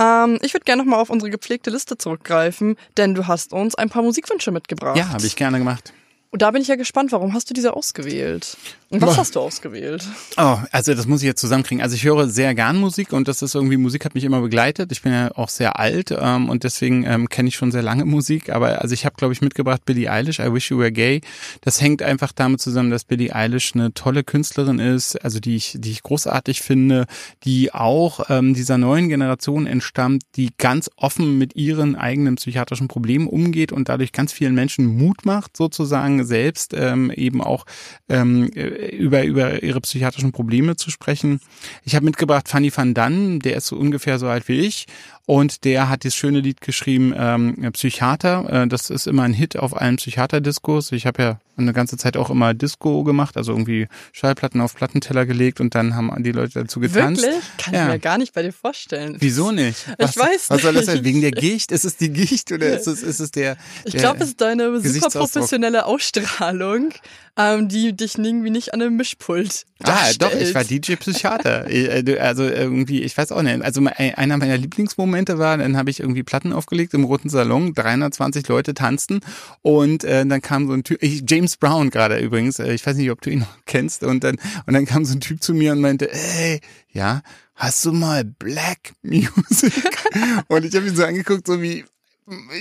Ähm, ich würde gerne nochmal auf unsere gepflegte Liste zurückgreifen, denn du hast uns ein paar Musikwünsche mitgebracht. Ja, habe ich gerne gemacht. Und da bin ich ja gespannt, warum hast du diese ausgewählt? Und was Boah. hast du ausgewählt? Oh, also das muss ich jetzt zusammenkriegen. Also ich höre sehr gern Musik und das ist irgendwie, Musik hat mich immer begleitet. Ich bin ja auch sehr alt ähm, und deswegen ähm, kenne ich schon sehr lange Musik. Aber also ich habe, glaube ich, mitgebracht Billie Eilish, I Wish You Were Gay. Das hängt einfach damit zusammen, dass Billie Eilish eine tolle Künstlerin ist, also die ich, die ich großartig finde, die auch ähm, dieser neuen Generation entstammt, die ganz offen mit ihren eigenen psychiatrischen Problemen umgeht und dadurch ganz vielen Menschen Mut macht, sozusagen selbst ähm, eben auch ähm, äh, über, über ihre psychiatrischen Probleme zu sprechen. Ich habe mitgebracht Fanny van Dann, der ist so ungefähr so alt wie ich und der hat das schöne Lied geschrieben, ähm, Psychiater. Äh, das ist immer ein Hit auf allen Psychiaterdiskos. Ich habe ja eine ganze Zeit auch immer Disco gemacht, also irgendwie Schallplatten auf Plattenteller gelegt und dann haben die Leute dazu getanzt. Wirklich? Kann Ja. ich mir gar nicht bei dir vorstellen. Wieso nicht? Ich weiß Was soll das nicht. sein? Wegen der Gicht? Ist es die Gicht oder ist es, ist es der, Ich der glaube, es ist deine super professionelle Ausstrahlung, ähm, die dich irgendwie nicht an einem Mischpult Ah, doch, ich war DJ Psychiater. (laughs) Äh, also irgendwie, ich weiß auch nicht. Also einer meiner Lieblingsmomente war, dann habe ich irgendwie Platten aufgelegt im Roten Salon, 320 Leute tanzten und äh, dann kam so ein Typ, ich, James Brown gerade übrigens, äh, ich weiß nicht, ob du ihn noch (laughs) kennst und dann und dann kam so ein Typ zu mir und meinte, ey, ja, hast du mal Black Music? (laughs) und ich habe ihn so angeguckt, so wie,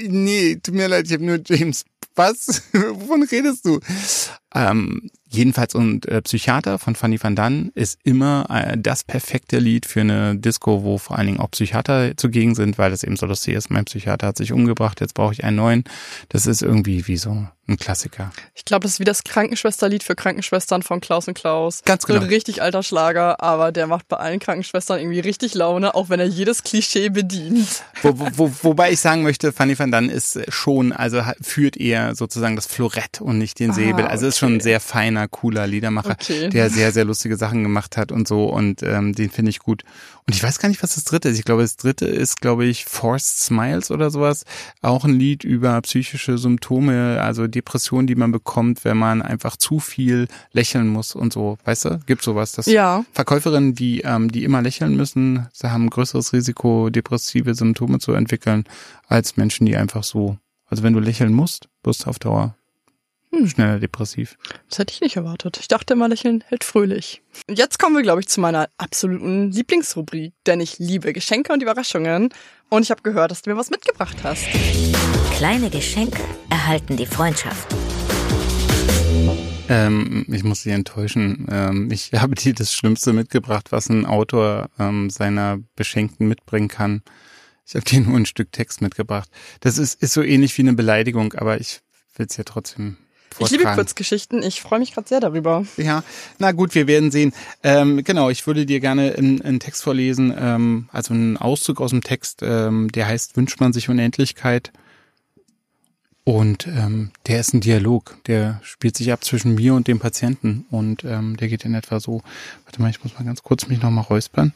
nee, tut mir leid, ich habe nur James. Was? (laughs) Wovon redest du? Ähm, jedenfalls und äh, Psychiater von Fanny van Dann ist immer äh, das perfekte Lied für eine Disco, wo vor allen Dingen auch Psychiater zugegen sind, weil das eben so lustig ist. Mein Psychiater hat sich umgebracht, jetzt brauche ich einen neuen. Das ist irgendwie wie so Ein Klassiker. Ich glaube, das ist wie das Krankenschwesterlied für Krankenschwestern von Klaus und Klaus. Ganz genau. So ein richtig alter Schlager, aber der macht bei allen Krankenschwestern irgendwie richtig Laune, auch wenn er jedes Klischee bedient. Wo, wo, wo, wobei ich sagen möchte, Fanny van Dann ist schon, also führt eher sozusagen das Florett und nicht den Ah, Säbel. Also ist schon ein sehr feiner, cooler Liedermacher, Okay. der sehr, sehr lustige Sachen gemacht hat und so und ähm, den finde ich gut. Und ich weiß gar nicht, was das dritte ist. Ich glaube, das dritte ist, glaube ich, Forced Smiles oder sowas. Auch ein Lied über psychische Symptome, also Depressionen, die man bekommt, wenn man einfach zu viel lächeln muss und so. Weißt du? Gibt sowas. Das Ja. Verkäuferinnen, die, ähm, die immer lächeln müssen, sie haben ein größeres Risiko, depressive Symptome zu entwickeln, als Menschen, die einfach so. Also wenn du lächeln musst, wirst du auf Dauer Hm. schneller depressiv. Das hätte ich nicht erwartet. Ich dachte immer, Lächeln hält fröhlich. Und jetzt kommen wir, glaube ich, zu meiner absoluten Lieblingsrubrik, denn ich liebe Geschenke und Überraschungen. Und ich habe gehört, dass du mir was mitgebracht hast. Kleine Geschenke erhalten die Freundschaft. Ähm, ich muss dich enttäuschen. Ähm, ich (laughs) habe dir das Schlimmste mitgebracht, was ein Autor ähm, seiner Beschenkten mitbringen kann. Ich habe dir nur ein Stück Text mitgebracht. Das ist, ist so ähnlich wie eine Beleidigung, aber ich will es ja trotzdem Ich liebe vortragen. Kurzgeschichten. Ich freue mich gerade sehr darüber. Ja, na gut, wir werden sehen. Ähm, genau, ich würde dir gerne einen, einen Text vorlesen, ähm, also einen Auszug aus dem Text, ähm, der heißt Wünscht man sich Unendlichkeit. Und ähm, der ist ein Dialog, der spielt sich ab zwischen mir und dem Patienten und ähm, der geht in etwa so. Warte mal, ich muss mal ganz kurz mich nochmal räuspern.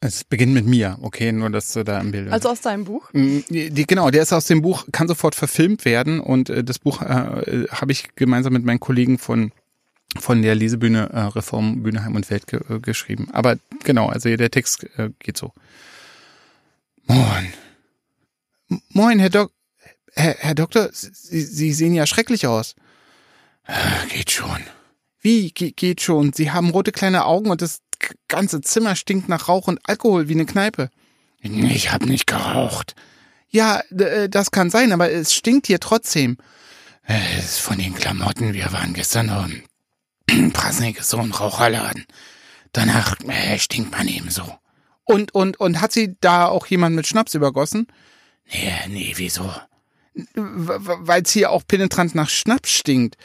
Es beginnt mit mir, okay, nur dass du da im Bild. Also aus deinem Buch. Mm, Die, genau, der ist aus dem Buch, kann sofort verfilmt werden und äh, das Buch äh, habe ich gemeinsam mit meinen Kollegen von von der Lesebühne äh, Reform Bühneheim und Welt ge äh, geschrieben. Aber genau, also der Text äh, geht so. Moin. Moin, Herr Dok Herr, Herr Doktor, Sie, Sie sehen ja schrecklich aus. Äh, geht schon. Wie Ge geht schon? Sie haben rote kleine Augen und das ganze Zimmer stinkt nach Rauch und Alkohol wie eine Kneipe. Ich hab nicht geraucht. Ja, äh, das kann sein, aber es stinkt hier trotzdem. Äh, Es ist von den Klamotten. Wir waren gestern noch im (clears throat) Prasnik so ein Raucherladen. Danach äh, stinkt man eben so. Und, und, und hat sie da auch jemand mit Schnaps übergossen? Nee, nee, wieso? Weil es hier auch penetrant nach Schnaps stinkt.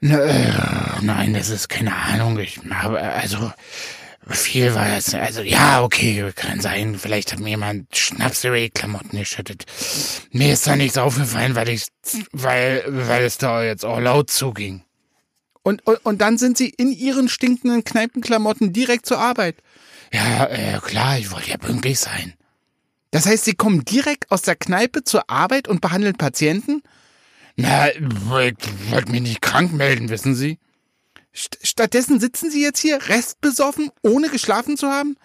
Nein, das ist keine Ahnung. Ich, aber, also, viel war es. Also, ja, okay, kann sein. Vielleicht hat mir jemand Schnaps über die Klamotten geschüttet. Mir ist da nichts aufgefallen, weil ich, weil, weil es da jetzt auch laut zuging. Und, und, und dann sind sie in ihren stinkenden Kneipenklamotten direkt zur Arbeit. Ja, äh, klar, ich wollte ja pünktlich sein. Das heißt, sie kommen direkt aus der Kneipe zur Arbeit und behandeln Patienten? Na, ich wollte mich nicht krank melden, wissen Sie. St stattdessen sitzen Sie jetzt hier restbesoffen, ohne geschlafen zu haben?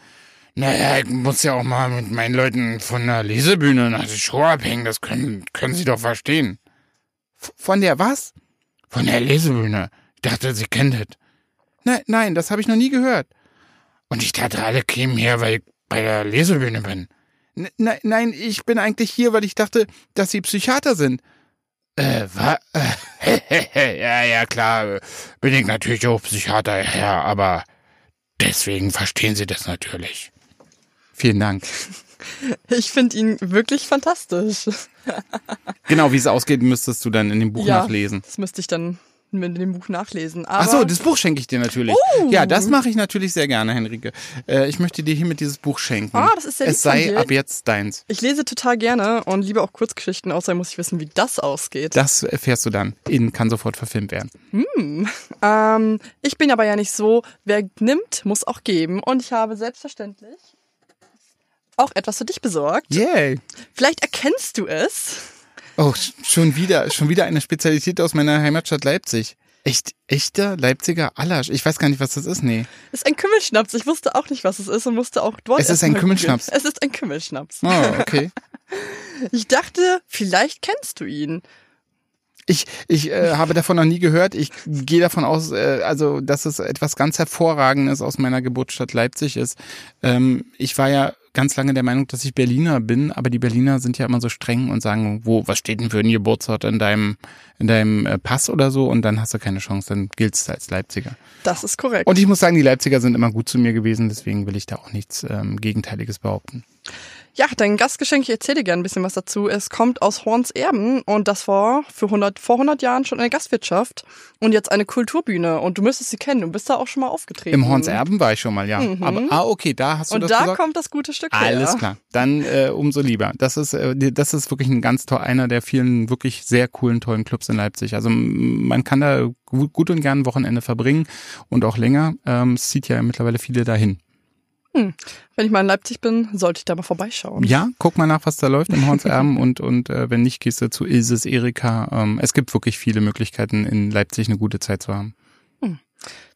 Naja, ich muss ja auch mal mit meinen Leuten von der Lesebühne nach der Show abhängen, das können, können Sie doch verstehen. F von der was? Von der Lesebühne. Ich dachte, Sie kennen das. Nein, nein, das habe ich noch nie gehört. Und ich dachte, alle kämen her, weil ich bei der Lesebühne bin. N nein, nein, ich bin eigentlich hier, weil ich dachte, dass Sie Psychiater sind. Äh, was? (laughs) ja, ja, klar, bin ich natürlich auch Psychiater, ja, aber deswegen verstehen Sie das natürlich. Vielen Dank. Ich finde ihn wirklich fantastisch. Genau, wie es ausgeht, müsstest du dann in dem Buch ja, nachlesen. Das müsste ich dann in dem Buch nachlesen. Aber Ach so, das Buch schenke ich dir natürlich. Oh. Ja, das mache ich natürlich sehr gerne, Henrike. Äh, ich möchte dir hiermit dieses Buch schenken. Ah, das ist sehr Es sei ab jetzt deins. ich lese total gerne und liebe auch Kurzgeschichten, außer muss ich wissen, wie das ausgeht. Das erfährst du dann. In kann sofort verfilmt werden. Hm. Ähm, ich bin aber ja nicht so, wer nimmt, muss auch geben. Und ich habe selbstverständlich auch etwas für dich besorgt. Yay. Vielleicht erkennst du es. Oh, sch- schon wieder, schon wieder eine Spezialität aus meiner Heimatstadt Leipzig. Echt, echter Leipziger Allasch. Ich weiß gar nicht, was das ist, nee. Es ist ein Kümmelschnaps. Ich wusste auch nicht, was es ist und musste auch dort Es ist ein Kümmelschnaps. googeln. Es ist ein Kümmelschnaps. Oh, okay. (laughs) Ich dachte, vielleicht kennst du ihn. Ich, ich äh, habe davon noch nie gehört. Ich gehe davon aus, äh, also dass es etwas ganz Hervorragendes aus meiner Geburtsstadt Leipzig ist. Ähm, ich war ja ganz lange der Meinung, dass ich Berliner bin, aber die Berliner sind ja immer so streng und sagen, wo, was steht denn für ein Geburtsort in deinem, in deinem äh, Pass oder so? Und dann hast du keine Chance, dann giltst du als Leipziger. Das ist korrekt. Und ich muss sagen, die Leipziger sind immer gut zu mir gewesen, deswegen will ich da auch nichts ähm, Gegenteiliges behaupten. Ja, dein Gastgeschenk, ich erzähle dir gerne ein bisschen was dazu. Es kommt aus Horns Erben und das war für 100, vor 100 Jahren schon eine Gastwirtschaft und jetzt eine Kulturbühne und du müsstest sie kennen. Du bist da auch schon mal aufgetreten. Im Horns Erben war ich schon mal, ja. Mhm. Aber, ah, okay, da hast du und das da gesagt? kommt das gute Stück Alles her. klar. Dann äh, umso lieber. Das ist, äh, das ist wirklich ein ganz toll, einer der vielen wirklich sehr coolen, tollen Clubs in Leipzig. Also man kann da gut, gut und gern ein Wochenende verbringen und auch länger. Ähm, es zieht ja mittlerweile viele dahin. Hm. Wenn ich mal in Leipzig bin, sollte ich da mal vorbeischauen. Ja, guck mal nach, was da läuft im Horns Erben (laughs) und, und äh, wenn nicht, gehst du zu Ilses Erika. Ähm, es gibt wirklich viele Möglichkeiten, in Leipzig eine gute Zeit zu haben.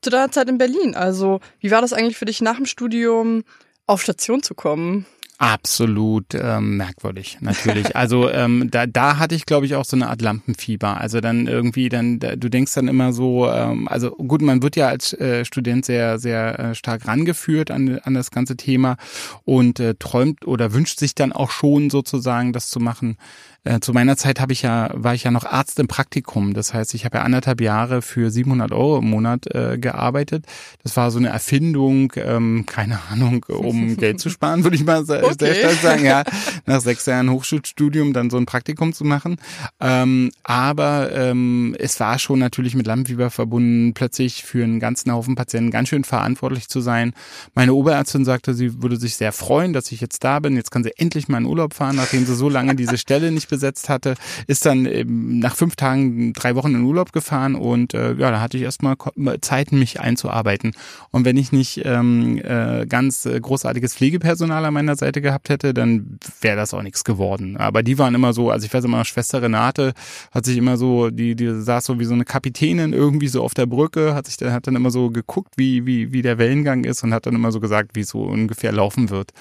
Zu deiner Zeit in Berlin. Also, wie war das eigentlich für dich nach dem Studium auf Station zu kommen? Absolut ähm, merkwürdig, natürlich. (laughs) Also ähm, da, da hatte ich, glaube ich, auch so eine Art Lampenfieber. Also dann irgendwie, dann, da, du denkst dann immer so, ähm, also gut, man wird ja als äh, Student sehr, sehr äh, stark rangeführt an, an das ganze Thema und äh, träumt oder wünscht sich dann auch schon sozusagen, das zu machen. Äh, zu meiner Zeit habe ich ja, war ich ja noch Arzt im Praktikum. Das heißt, ich habe ja anderthalb Jahre für 700 Euro im Monat äh, gearbeitet. Das war so eine Erfindung, ähm, keine Ahnung, um (laughs) Geld zu sparen, würde ich mal Okay. sehr stark sagen. Ja, nach sechs Jahren Hochschulstudium dann so ein Praktikum zu machen. Ähm, aber ähm, es war schon natürlich mit Lampenfieber verbunden, plötzlich für einen ganzen Haufen Patienten ganz schön verantwortlich zu sein. Meine Oberärztin sagte, sie würde sich sehr freuen, dass ich jetzt da bin. Jetzt kann sie endlich mal in Urlaub fahren, nachdem sie so lange diese Stelle nicht besetzt hatte. Ist dann nach fünf Tagen drei Wochen in Urlaub gefahren und äh, ja, da hatte ich erstmal Zeit, mich einzuarbeiten. Und wenn ich nicht ähm, äh, ganz äh, großartiges Pflegepersonal an meiner Seite gehabt hätte, dann wäre das auch nichts geworden. Aber die waren immer so, also ich weiß immer, Schwester Renate hat sich immer so, die, die saß so wie so eine Kapitänin irgendwie so auf der Brücke, hat sich, hat dann immer so geguckt, wie, wie, wie der Wellengang ist und hat dann immer so gesagt, wie es so ungefähr laufen wird.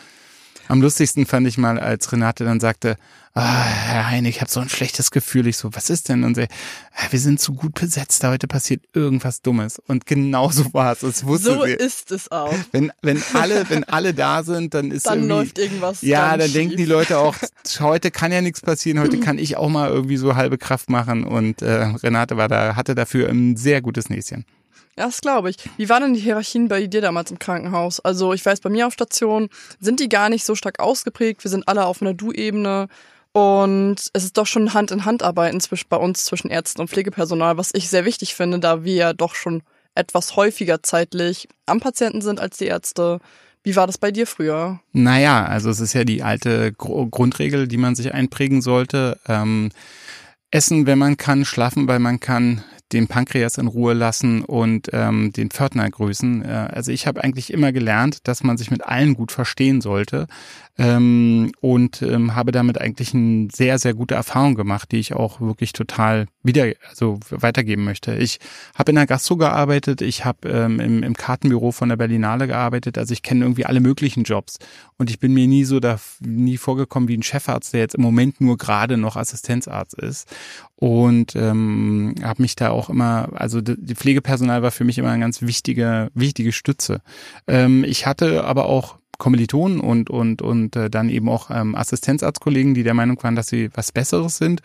Am lustigsten fand ich mal, als Renate dann sagte, ah, Herr Heine, ich habe so ein schlechtes Gefühl. Ich so, was ist denn? Und sie, "Ah, wir sind zu gut besetzt, heute passiert irgendwas Dummes. Und genau so war es. Das wusste So sie. ist es auch. Wenn, wenn (laughs) alle, wenn alle da sind, dann ist Dann irgendwie, läuft irgendwas Ja, dann denken die schief. Leute auch, (laughs) heute kann ja nichts passieren, heute kann ich auch mal irgendwie so halbe Kraft machen. Und äh, Renate war da, hatte dafür ein sehr gutes Näschen. Das glaube ich. Wie waren denn die Hierarchien bei dir damals im Krankenhaus? Also ich weiß, bei mir auf Station sind die gar nicht so stark ausgeprägt. Wir sind alle auf einer Du-Ebene. Und es ist doch schon Hand-in-Hand-Arbeiten zwischen, bei uns zwischen Ärzten und Pflegepersonal, was ich sehr wichtig finde, da wir ja doch schon etwas häufiger zeitlich am Patienten sind als die Ärzte. Wie war das bei dir früher? Naja, also es ist ja die alte Gru- Grundregel, die man sich einprägen sollte. Ähm, essen, wenn man kann, schlafen, weil man kann, den Pankreas in Ruhe lassen und ähm, den Pförtner grüßen. Äh, also ich habe eigentlich immer gelernt, dass man sich mit allen gut verstehen sollte ähm, und ähm, habe damit eigentlich eine sehr, sehr gute Erfahrung gemacht, die ich auch wirklich total wieder, also weitergeben möchte. Ich habe in der Gastro gearbeitet, ich habe ähm, im, im Kartenbüro von der Berlinale gearbeitet, also ich kenne irgendwie alle möglichen Jobs und ich bin mir nie so da nie vorgekommen wie ein Chefarzt, der jetzt im Moment nur gerade noch Assistenzarzt ist und ähm, habe mich da auch immer, also die Pflegepersonal war für mich immer eine ganz wichtige, wichtige Stütze. Ähm, ich hatte aber auch Kommilitonen und und und äh, dann eben auch ähm, Assistenzarztkollegen, die der Meinung waren, dass sie was Besseres sind.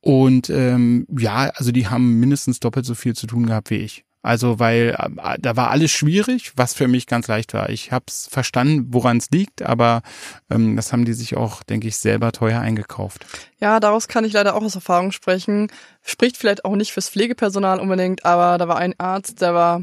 Und ähm, ja, also die haben mindestens doppelt so viel zu tun gehabt wie ich. Also weil äh, da war alles schwierig, was für mich ganz leicht war. Ich habe es verstanden, woran es liegt, aber ähm, das haben die sich auch, denke ich, selber teuer eingekauft. Ja, daraus kann ich leider auch aus Erfahrung sprechen. Spricht vielleicht auch nicht fürs Pflegepersonal unbedingt, aber da war ein Arzt, der war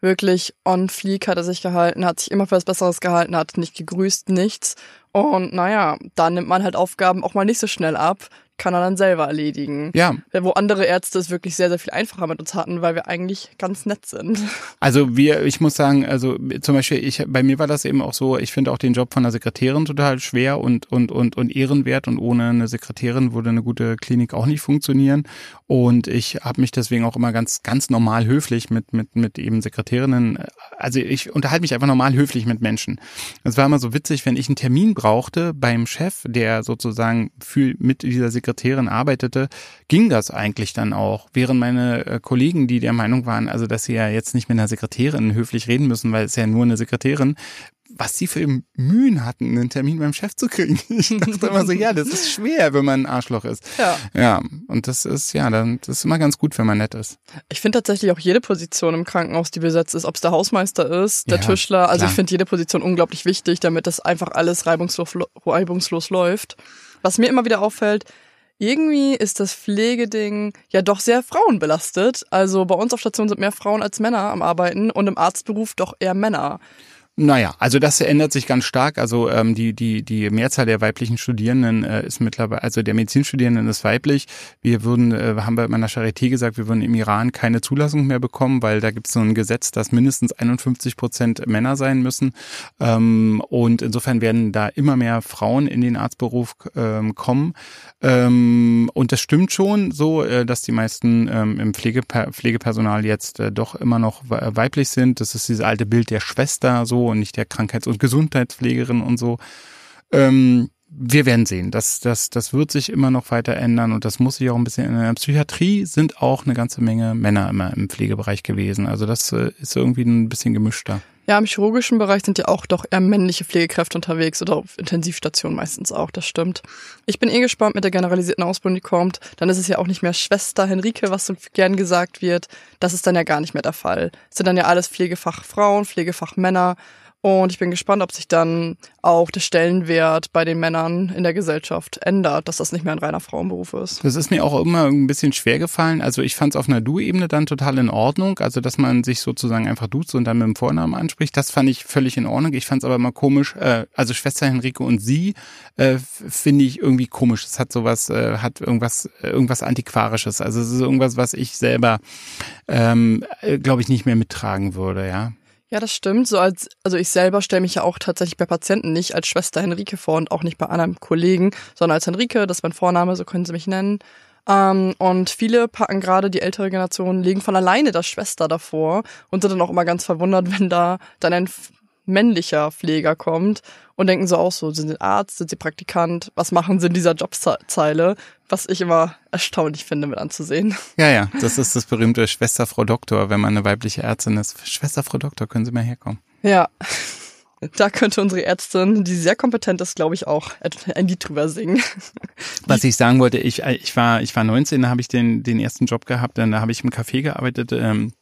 wirklich on fleek, hat er sich gehalten, hat sich immer für was Besseres gehalten, hat nicht gegrüßt, nichts. Und naja, da nimmt man halt Aufgaben auch mal nicht so schnell ab, kann er dann selber erledigen. Ja. Wo andere Ärzte es wirklich sehr, sehr viel einfacher mit uns hatten, weil wir eigentlich ganz nett sind. (laughs) Also wir, ich muss sagen, also zum Beispiel, ich, bei mir war das eben auch so, ich finde auch den Job von der Sekretärin total schwer und, und, und, und ehrenwert und ohne eine Sekretärin würde eine gute Klinik auch nicht funktionieren. Und ich habe mich deswegen auch immer ganz, ganz normal höflich mit, mit, mit eben Sekretärinnen, also ich unterhalte mich einfach normal höflich mit Menschen. Es war immer so witzig, wenn ich einen Termin brauchte beim Chef, der sozusagen für, mit dieser Sekretärin arbeitete, ging das eigentlich dann auch. Während meine äh, Kollegen, die der Meinung waren, also dass sie ja jetzt nicht mit einer Sekretärin höflich reden müssen, weil es ja nur eine Sekretärin, was die für Mühen hatten, einen Termin beim Chef zu kriegen. (laughs) Ich dachte immer so, ja, das ist schwer, wenn man ein Arschloch ist. Ja. Ja, und das ist, ja, dann, das ist immer ganz gut, wenn man nett ist. Ich finde tatsächlich auch jede Position im Krankenhaus, die besetzt ist, ob es der Hausmeister ist, der Ja, Tischler. Also klar. ich finde jede Position unglaublich wichtig, damit das einfach alles reibungslos, reibungslos läuft. Was mir immer wieder auffällt, irgendwie ist das Pflegeding ja doch sehr frauenbelastet. Also bei uns auf Station sind mehr Frauen als Männer am Arbeiten und im Arztberuf doch eher Männer. Naja, also das ändert sich ganz stark. Also ähm, die die die Mehrzahl der weiblichen Studierenden äh, ist mittlerweile, also der Medizinstudierenden ist weiblich. Wir würden, äh, haben bei meiner Charité gesagt, wir würden im Iran keine Zulassung mehr bekommen, weil da gibt es so ein Gesetz, dass mindestens 51 Prozent Männer sein müssen. Ähm, und insofern werden da immer mehr Frauen in den Arztberuf ähm, kommen. Ähm, und das stimmt schon so, äh, dass die meisten ähm, im Pflegeper Pflegepersonal jetzt äh, doch immer noch we- weiblich sind. Das ist dieses alte Bild der Schwester so und nicht der Krankheits- und Gesundheitspflegerin und so. Ähm, wir werden sehen. Das, das, das wird sich immer noch weiter ändern und das muss sich auch ein bisschen in der Psychiatrie sind auch eine ganze Menge Männer immer im Pflegebereich gewesen. Also das äh, ist irgendwie ein bisschen gemischter. Ja, im chirurgischen Bereich sind ja auch doch eher männliche Pflegekräfte unterwegs oder auf Intensivstationen meistens auch, das stimmt. Ich bin eh gespannt mit der generalisierten Ausbildung, die kommt. Dann ist es ja auch nicht mehr Schwester Henrike, was so gern gesagt wird. Das ist dann ja gar nicht mehr der Fall. Es sind dann ja alles Pflegefachfrauen, Pflegefachmänner. Und ich bin gespannt, ob sich dann auch der Stellenwert bei den Männern in der Gesellschaft ändert, dass das nicht mehr ein reiner Frauenberuf ist. Das ist mir auch immer ein bisschen schwer gefallen. Also ich fand es auf einer Du-Ebene dann total in Ordnung. Also dass man sich sozusagen einfach duzt und dann mit dem Vornamen anspricht, das fand ich völlig in Ordnung. Ich fand es aber immer komisch. Äh, also Schwester Henrike und sie äh, finde ich irgendwie komisch. Es hat sowas, äh, hat irgendwas, äh, irgendwas Antiquarisches. Also es ist irgendwas, was ich selber, ähm, glaube ich, nicht mehr mittragen würde. Ja. Ja, das stimmt. So als, also ich selber stelle mich ja auch tatsächlich bei Patienten nicht als Schwester Henrike vor und auch nicht bei anderen Kollegen, sondern als Henrike, das ist mein Vorname, so können sie mich nennen. Ähm, und viele packen gerade die ältere Generation, legen von alleine das Schwester davor und sind dann auch immer ganz verwundert, (laughs) wenn da dann ein männlicher Pfleger kommt und denken so auch so, sind sie Arzt, sind sie Praktikant, was machen sie in dieser Jobzeile, was ich immer erstaunlich finde mit anzusehen. Ja, ja, das ist das berühmte Schwester Frau Doktor, wenn man eine weibliche Ärztin ist. Schwester Frau Doktor, können Sie mal herkommen? Ja. Da könnte unsere Ärztin, die sehr kompetent ist, glaube ich, auch ein Lied drüber singen. Was ich sagen wollte, ich, ich war, ich war 19, da habe ich den, den ersten Job gehabt, dann da habe ich im Café gearbeitet, ähm,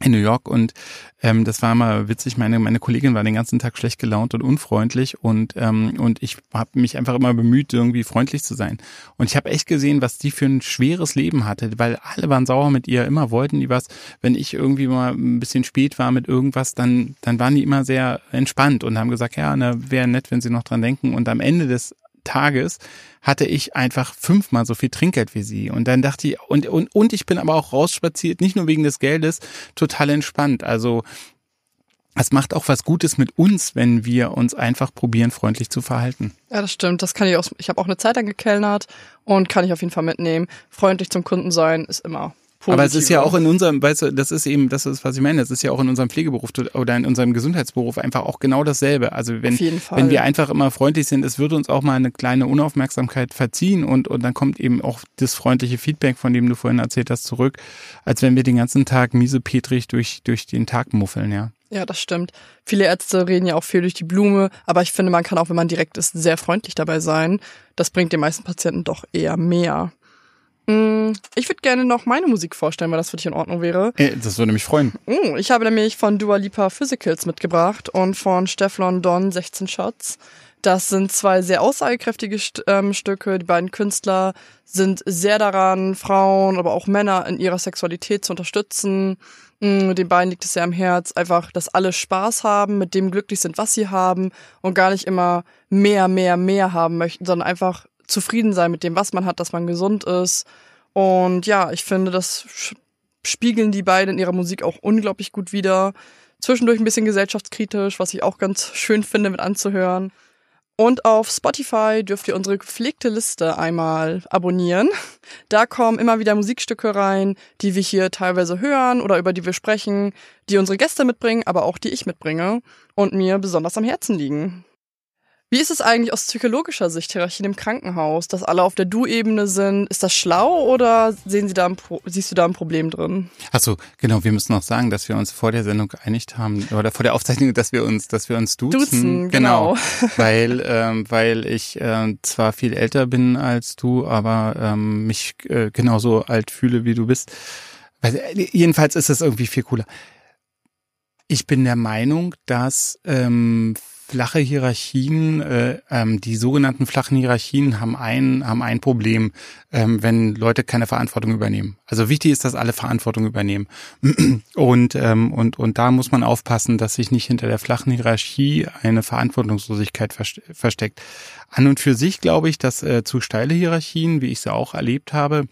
in New York und ähm, das war mal witzig. Meine meine Kollegin war den ganzen Tag schlecht gelaunt und unfreundlich und ähm, und ich habe mich einfach immer bemüht, irgendwie freundlich zu sein. Und ich habe echt gesehen, was die für ein schweres Leben hatte, weil alle waren sauer mit ihr, immer wollten die was. Wenn ich irgendwie mal ein bisschen spät war mit irgendwas, dann dann waren die immer sehr entspannt und haben gesagt, ja, na, wäre nett, wenn sie noch dran denken. Und am Ende des Tages hatte ich einfach fünfmal so viel Trinkgeld wie sie. Und dann dachte ich, und, und, und ich bin aber auch rausspaziert, nicht nur wegen des Geldes, total entspannt. Also es macht auch was Gutes mit uns, wenn wir uns einfach probieren, freundlich zu verhalten. Ja, das stimmt. Das kann ich auch. Ich habe auch eine Zeit lang gekellnert und kann ich auf jeden Fall mitnehmen. Freundlich zum Kunden sein ist immer. Aber es ist ja auch in unserem, weißt du, das ist eben, das ist, was ich meine, das ist ja auch in unserem Pflegeberuf oder in unserem Gesundheitsberuf einfach auch genau dasselbe. Also wenn, wenn wir einfach immer freundlich sind, es wird uns auch mal eine kleine Unaufmerksamkeit verziehen und, und dann kommt eben auch das freundliche Feedback, von dem du vorhin erzählt hast, zurück, als wenn wir den ganzen Tag miesepetrig durch, durch den Tag muffeln, ja. Ja, das stimmt. Viele Ärzte reden ja auch viel durch die Blume, aber ich finde, man kann auch, wenn man direkt ist, sehr freundlich dabei sein. Das bringt den meisten Patienten doch eher mehr. Mm, Ich würde gerne noch meine Musik vorstellen, weil das für dich in Ordnung wäre. Äh, Das würde mich freuen. Mm, Ich habe nämlich von Dua Lipa Physicals mitgebracht und von Stefflon Don 16 Shots. Das sind zwei sehr aussagekräftige ähm, Stücke. Die beiden Künstler sind sehr daran, Frauen, aber auch Männer in ihrer Sexualität zu unterstützen. Mm, Den beiden liegt es sehr am Herz, einfach, dass alle Spaß haben, mit dem glücklich sind, was sie haben und gar nicht immer mehr, mehr, mehr haben möchten, sondern einfach zufrieden sein mit dem, was man hat, dass man gesund ist. Und ja, ich finde, das spiegeln die beiden in ihrer Musik auch unglaublich gut wider. Zwischendurch ein bisschen gesellschaftskritisch, was ich auch ganz schön finde mit anzuhören. Und auf Spotify dürft ihr unsere gepflegte Liste einmal abonnieren. Da kommen immer wieder Musikstücke rein, die wir hier teilweise hören oder über die wir sprechen, die unsere Gäste mitbringen, aber auch die ich mitbringe und mir besonders am Herzen liegen. Wie ist es eigentlich aus psychologischer Sicht, Hierarchien im Krankenhaus, dass alle auf der Du-Ebene sind? Ist das schlau oder sehen Sie da ein Pro siehst du da ein Problem drin? Achso, genau, wir müssen noch sagen, dass wir uns vor der Sendung geeinigt haben, oder vor der Aufzeichnung, dass wir uns, dass wir uns duzen. Duzen, genau. (laughs) weil, ähm, weil ich äh, zwar viel älter bin als du, aber ähm, mich äh, genauso alt fühle, wie du bist. Weil, äh, jedenfalls ist es irgendwie viel cooler. Ich bin der Meinung, dass ähm, flache Hierarchien, äh, ähm, die sogenannten flachen Hierarchien haben ein, haben ein Problem, ähm, wenn Leute keine Verantwortung übernehmen. Also wichtig ist, dass alle Verantwortung übernehmen. (clears throat) Und, ähm, und, und da muss man aufpassen, dass sich nicht hinter der flachen Hierarchie eine Verantwortungslosigkeit versteckt. An und für sich glaube ich, dass äh, zu steile Hierarchien, wie ich sie auch erlebt habe,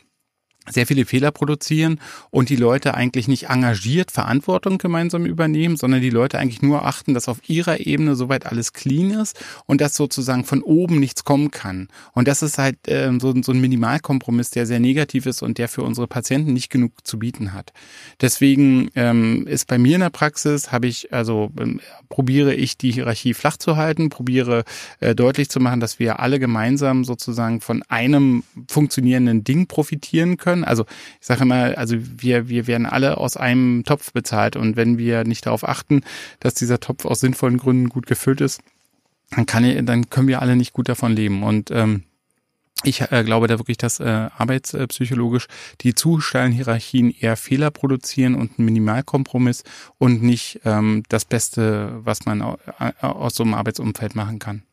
sehr viele Fehler produzieren und die Leute eigentlich nicht engagiert Verantwortung gemeinsam übernehmen, sondern die Leute eigentlich nur achten, dass auf ihrer Ebene soweit alles clean ist und dass sozusagen von oben nichts kommen kann. Und das ist halt äh, so, so ein Minimalkompromiss, der sehr negativ ist und der für unsere Patienten nicht genug zu bieten hat. Deswegen ähm, ist bei mir in der Praxis, habe ich, also ähm, probiere ich die Hierarchie flach zu halten, probiere äh, deutlich zu machen, dass wir alle gemeinsam sozusagen von einem funktionierenden Ding profitieren können können. Also ich sage immer, also wir, wir werden alle aus einem Topf bezahlt und wenn wir nicht darauf achten, dass dieser Topf aus sinnvollen Gründen gut gefüllt ist, dann kann dann können wir alle nicht gut davon leben. Und ähm, ich äh, glaube da wirklich, dass äh, arbeitspsychologisch die zu steilen Hierarchien eher Fehler produzieren und einen Minimalkompromiss und nicht ähm, das Beste, was man aus so einem Arbeitsumfeld machen kann.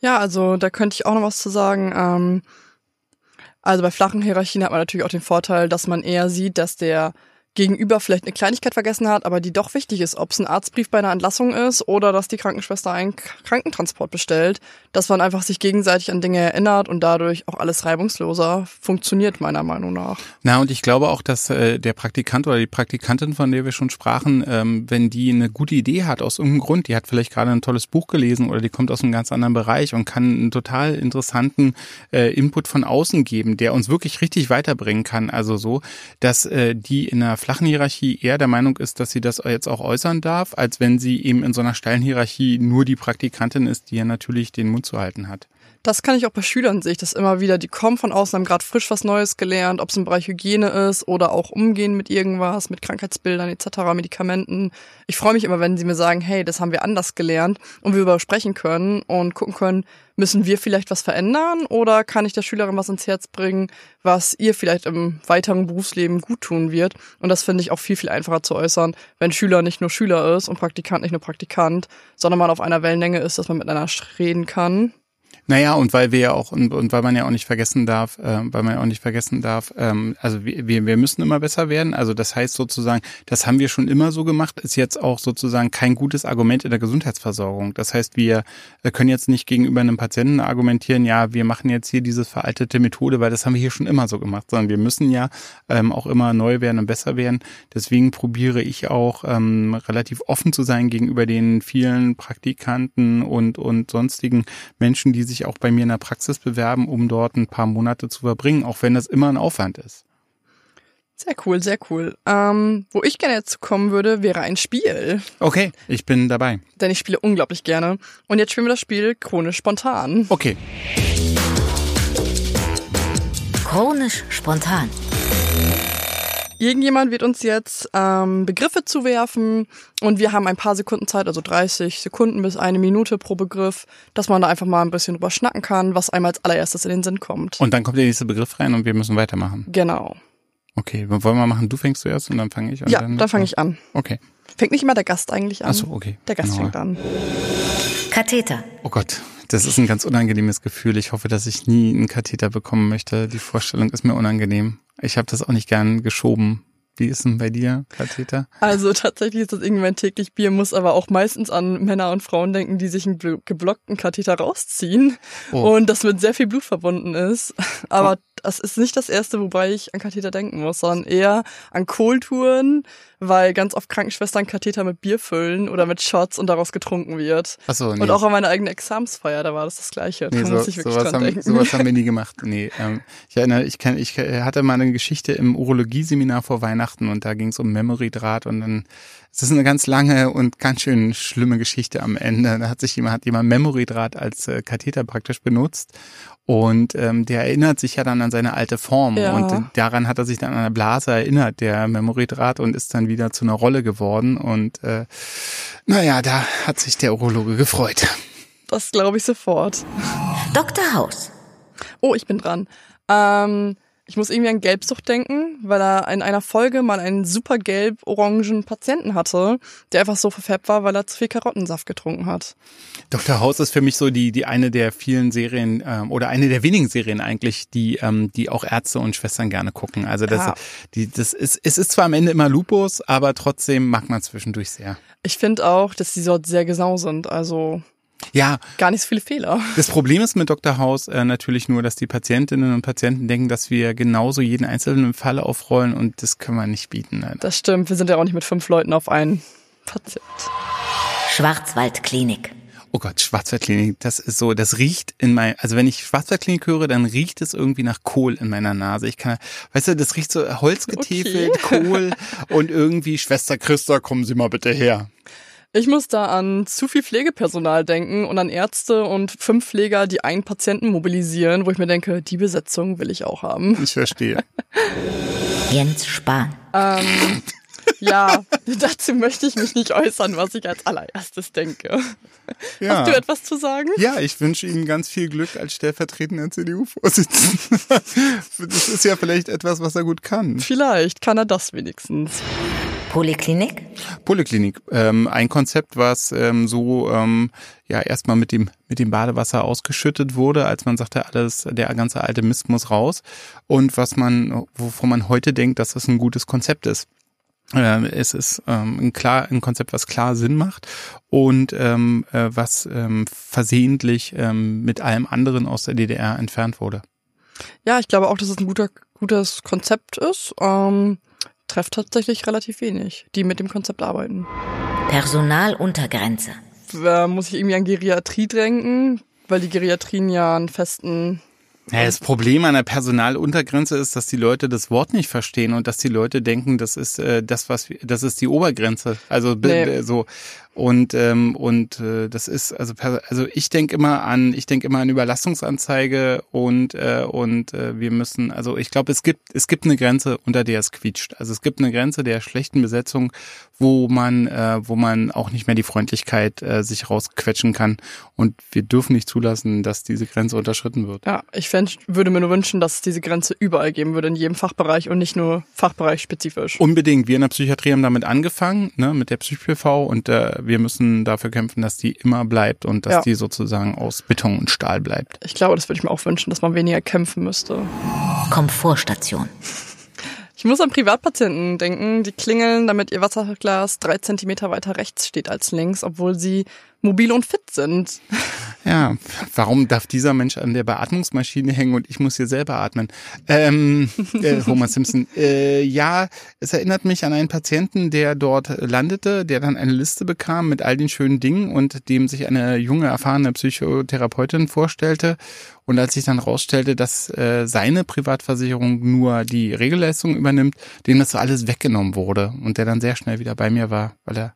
Ja, also da könnte ich auch noch was zu sagen. Ähm, also bei flachen Hierarchien hat man natürlich auch den Vorteil, dass man eher sieht, dass der Gegenüber vielleicht eine Kleinigkeit vergessen hat, aber die doch wichtig ist, ob es ein Arztbrief bei einer Entlassung ist oder dass die Krankenschwester einen Krankentransport bestellt, dass man einfach sich gegenseitig an Dinge erinnert und dadurch auch alles reibungsloser funktioniert, meiner Meinung nach. Na, und ich glaube auch, dass äh, der Praktikant oder die Praktikantin, von der wir schon sprachen, ähm, wenn die eine gute Idee hat aus irgendeinem Grund, die hat vielleicht gerade ein tolles Buch gelesen oder die kommt aus einem ganz anderen Bereich und kann einen total interessanten äh, Input von außen geben, der uns wirklich richtig weiterbringen kann. Also so, dass äh, die in einer flachen Hierarchie eher der Meinung ist, dass sie das jetzt auch äußern darf, als wenn sie eben in so einer steilen Hierarchie nur die Praktikantin ist, die ja natürlich den Mund zu halten hat. Das kann ich auch bei Schülern sehe ich das immer wieder. Die kommen von außen, haben gerade frisch was Neues gelernt, ob es im Bereich Hygiene ist oder auch umgehen mit irgendwas, mit Krankheitsbildern etc., Medikamenten. Ich freue mich immer, wenn sie mir sagen, hey, das haben wir anders gelernt und wir übersprechen können und gucken können, müssen wir vielleicht was verändern oder kann ich der Schülerin was ins Herz bringen, was ihr vielleicht im weiteren Berufsleben gut tun wird? Und das finde ich auch viel, viel einfacher zu äußern, wenn Schüler nicht nur Schüler ist und Praktikant nicht nur Praktikant, sondern man auf einer Wellenlänge ist, dass man miteinander reden kann naja, und weil wir ja auch, und, und weil man ja auch nicht vergessen darf, äh, weil man ja auch nicht vergessen darf, ähm, also wir, wir müssen immer besser werden. Also das heißt sozusagen, das haben wir schon immer so gemacht, ist jetzt auch sozusagen kein gutes Argument in der Gesundheitsversorgung. Das heißt, wir können jetzt nicht gegenüber einem Patienten argumentieren, ja, wir machen jetzt hier diese veraltete Methode, weil das haben wir hier schon immer so gemacht, sondern wir müssen ja ähm, auch immer neu werden und besser werden. Deswegen probiere ich auch ähm, relativ offen zu sein gegenüber den vielen Praktikanten und, und sonstigen Menschen, die sich auch bei mir in der Praxis bewerben, um dort ein paar Monate zu verbringen, auch wenn das immer ein Aufwand ist. Sehr cool, sehr cool. Ähm, wo ich gerne jetzt kommen würde, wäre ein Spiel. Okay, ich bin dabei. Denn ich spiele unglaublich gerne. Und jetzt spielen wir das Spiel chronisch spontan. Okay. Chronisch spontan. Irgendjemand wird uns jetzt ähm, Begriffe zuwerfen und wir haben ein paar Sekunden Zeit, also 30 Sekunden bis eine Minute pro Begriff, dass man da einfach mal ein bisschen drüber schnacken kann, was einem als allererstes in den Sinn kommt. Und dann kommt der nächste Begriff rein und wir müssen weitermachen. Genau. Okay, wollen wir machen, du fängst zuerst und dann fange ich an? Ja, dann, dann fange ich an. Okay. Fängt nicht immer der Gast eigentlich an? Ach so, okay. Der Gast genau. fängt an. Katheter. Oh Gott, das ist ein ganz unangenehmes Gefühl. Ich hoffe, dass ich nie einen Katheter bekommen möchte. Die Vorstellung ist mir unangenehm. Ich habe das auch nicht gern geschoben. Wie ist denn bei dir, Katheter? Also tatsächlich ist das irgendwann täglich Bier, muss aber auch meistens an Männer und Frauen denken, die sich einen geblockten Katheter rausziehen oh. und das mit sehr viel Blut verbunden ist. (laughs) Aber oh. das ist nicht das erste, wobei ich an Katheter denken muss, sondern eher an Kohltouren, weil ganz oft Krankenschwestern Katheter mit Bier füllen oder mit Shots und daraus getrunken wird. Ach so, nee. Und auch an meine eigene Examsfeier, da war das das Gleiche. Nee, da so, muss ich wirklich sowas, dran haben, denken. sowas haben wir nie (laughs) gemacht. Nee, ähm, ich erinnere, ich, kann, ich hatte mal eine Geschichte im Urologieseminar vor Weihnachten und da ging es um Memory-Draht und dann es ist eine ganz lange und ganz schön schlimme Geschichte am Ende. Da hat sich jemand, hat jemand Memory-Draht als äh, Katheter praktisch benutzt und ähm, der erinnert sich ja dann an seine alte Form Ja. und äh, daran hat er sich dann an eine Blase erinnert, der Memory-Draht und ist dann wieder zu einer Rolle geworden und äh, naja, da hat sich der Urologe gefreut. Das glaube ich sofort. Dr. House. Oh, ich bin dran. Ähm, ich muss irgendwie an Gelbsucht denken, weil er in einer Folge mal einen super gelb-orangen Patienten hatte, der einfach so verfärbt war, weil er zu viel Karottensaft getrunken hat. Dr. House ist für mich so die, die eine der vielen Serien ähm, oder eine der wenigen Serien eigentlich, die, ähm, die auch Ärzte und Schwestern gerne gucken. Also das, Ja. die, das ist, es ist zwar am Ende immer Lupus, aber trotzdem mag man zwischendurch sehr. Ich finde auch, dass die dort sehr genau sind, also Ja, gar nicht so viele Fehler. das Problem ist mit Dr. House äh, natürlich nur, dass die Patientinnen und Patienten denken, dass wir genauso jeden einzelnen Fall aufrollen und das können wir nicht bieten. leider. Das stimmt, wir sind ja auch nicht mit fünf Leuten auf einen Patient. Schwarzwaldklinik. Oh Gott, Schwarzwaldklinik, das ist so, das riecht in mein, also wenn ich Schwarzwaldklinik höre, dann riecht es irgendwie nach Kohl in meiner Nase. Ich kann, weißt du, das riecht so holzgetäfelt, Kohl und irgendwie Schwester Christa, kommen Sie mal bitte her. Ich muss da an zu viel Pflegepersonal denken und an Ärzte und fünf Pfleger, die einen Patienten mobilisieren, wo ich mir denke, die Besetzung will ich auch haben. Ich verstehe. (laughs) Jens Spahn. Ähm, ja, (laughs) dazu möchte ich mich nicht äußern, was ich als allererstes denke. Ja. Hast du etwas zu sagen? Ja, ich wünsche Ihnen ganz viel Glück als stellvertretender CDU-Vorsitzender. (laughs) Das ist ja vielleicht etwas, was er gut kann. Vielleicht kann er das wenigstens. Poliklinik. Polyklinik, ähm, ein Konzept, was ähm, so ähm, ja erstmal mit dem mit dem Badewasser ausgeschüttet wurde, als man sagte, alles der ganze alte Mist muss raus und was man wovon man heute denkt, dass das ein gutes Konzept ist. Ähm, es ist ähm, ein klar ein Konzept, was klar Sinn macht und ähm, äh, was ähm, versehentlich ähm, mit allem anderen aus der DDR entfernt wurde. Ja, ich glaube auch, dass es ein guter, gutes Konzept ist. Ähm, trefft tatsächlich relativ wenig, die mit dem Konzept arbeiten. Personaluntergrenze. Da muss ich irgendwie an Geriatrie denken, weil die Geriatrien ja einen festen Ja, das Problem an der Personaluntergrenze ist, dass die Leute das Wort nicht verstehen und dass die Leute denken, das ist äh, das, was wir, das ist die Obergrenze. Also Nee. so und ähm, und äh, das ist also also ich denke immer an ich denke immer an Überlastungsanzeige und äh, und äh, wir müssen also ich glaube es gibt es gibt eine Grenze unter der es quietscht. Also es gibt eine Grenze der schlechten Besetzung, wo man äh, wo man auch nicht mehr die Freundlichkeit äh, sich rausquetschen kann und wir dürfen nicht zulassen, dass diese Grenze unterschritten wird. Ja, ich fänd, würde mir nur wünschen, dass es diese Grenze überall geben würde, in jedem Fachbereich und nicht nur fachbereichspezifisch. Unbedingt. Wir in der Psychiatrie haben damit angefangen, ne, mit der PsychPV und äh, wir müssen dafür kämpfen, dass die immer bleibt und dass Ja. die sozusagen aus Beton und Stahl bleibt. Ich glaube, das würde ich mir auch wünschen, dass man weniger kämpfen müsste. Komfortstation. Ich muss an Privatpatienten denken, die klingeln, damit ihr Wasserglas drei Zentimeter weiter rechts steht als links, obwohl sie mobil und fit sind. Ja, warum darf dieser Mensch an der Beatmungsmaschine hängen und ich muss hier selber atmen? Ähm, äh, Homer Simpson. Äh, ja, es erinnert mich an einen Patienten, der dort landete, der dann eine Liste bekam mit all den schönen Dingen und dem sich eine junge, erfahrene Psychotherapeutin vorstellte. Und als sich dann rausstellte, dass äh, seine Privatversicherung nur die Regelleistung übernimmt, dem das so alles weggenommen wurde und der dann sehr schnell wieder bei mir war, weil er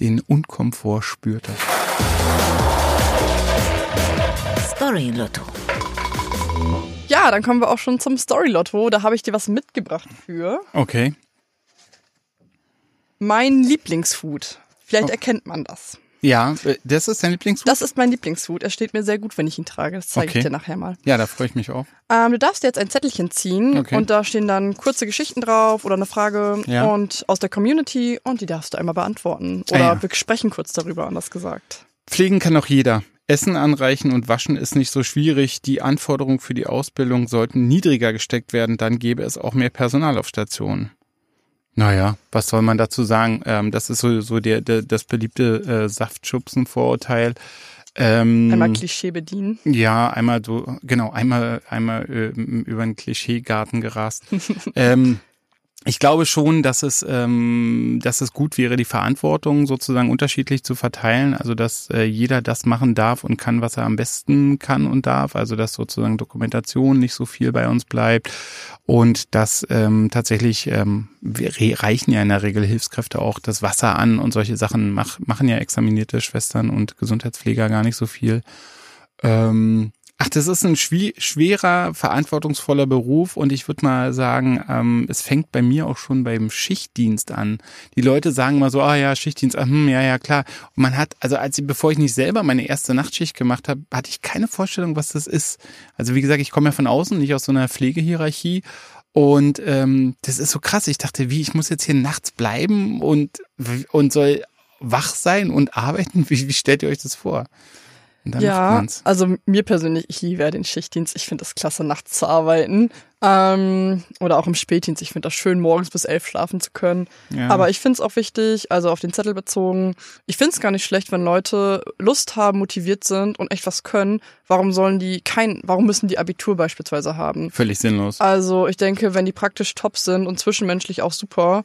den Unkomfort spürte. Story Lotto. Ja, dann kommen wir auch schon zum Story-Lotto. Da habe ich dir was mitgebracht für. Okay. Mein Lieblingsfood. Vielleicht Oh. erkennt man das. Ja, äh, das ist dein Lieblingsfood? Das ist mein Lieblingsfood. Er steht mir sehr gut, wenn ich ihn trage. Das zeige Okay. ich dir nachher mal. Ja, da freue ich mich auch. Ähm, du darfst dir jetzt ein Zettelchen ziehen Okay. und da stehen dann kurze Geschichten drauf oder eine Frage Ja. und aus der Community und die darfst du einmal beantworten. Ah, Oder ja. wir sprechen kurz darüber, anders gesagt. Pflegen kann auch jeder. Essen anreichen und waschen ist nicht so schwierig. Die Anforderungen für die Ausbildung sollten niedriger gesteckt werden, dann gäbe es auch mehr Personal auf Stationen. Naja, was soll man dazu sagen? Ähm, das ist so, so der, der, das beliebte äh, Saftschubsen-Vorurteil. Ähm, Einmal Klischee bedienen. Ja, einmal so, genau, einmal, einmal äh, über den Klischeegarten gerast. (laughs) ähm, ich glaube schon, dass es, ähm, dass es gut wäre, die Verantwortung sozusagen unterschiedlich zu verteilen. Also dass äh, jeder das machen darf und kann, was er am besten kann und darf. Also dass sozusagen Dokumentation nicht so viel bei uns bleibt und dass ähm, tatsächlich ähm, wir reichen ja in der Regel Hilfskräfte auch das Wasser an und solche Sachen mach, machen ja examinierte Schwestern und Gesundheitspfleger gar nicht so viel. Ähm, Ach, das ist ein schwerer, verantwortungsvoller Beruf und ich würde mal sagen, ähm, es fängt bei mir auch schon beim Schichtdienst an. Die Leute sagen mal so, ah ja, Schichtdienst, ah, hm, ja, ja, klar. Und man hat, also als ich, bevor ich nicht selber meine erste Nachtschicht gemacht habe, hatte ich keine Vorstellung, was das ist. Also wie gesagt, ich komme ja von außen, nicht aus so einer Pflegehierarchie. Und ähm, das ist so krass. Ich dachte, wie, ich muss jetzt hier nachts bleiben und, und soll wach sein und arbeiten? (laughs) Wie, wie stellt ihr euch das vor? Ja, also mir persönlich, ich liebe ja den Schichtdienst. Ich finde das klasse, nachts zu arbeiten. Ähm, oder auch im Spätdienst. Ich finde das schön, morgens bis elf schlafen zu können. Ja. Aber ich finde es auch wichtig, also auf den Zettel bezogen, ich finde es gar nicht schlecht, wenn Leute Lust haben, motiviert sind und echt was können. Warum sollen die kein, warum müssen die Abitur beispielsweise haben? Völlig sinnlos. Also ich denke, wenn die praktisch top sind und zwischenmenschlich auch super,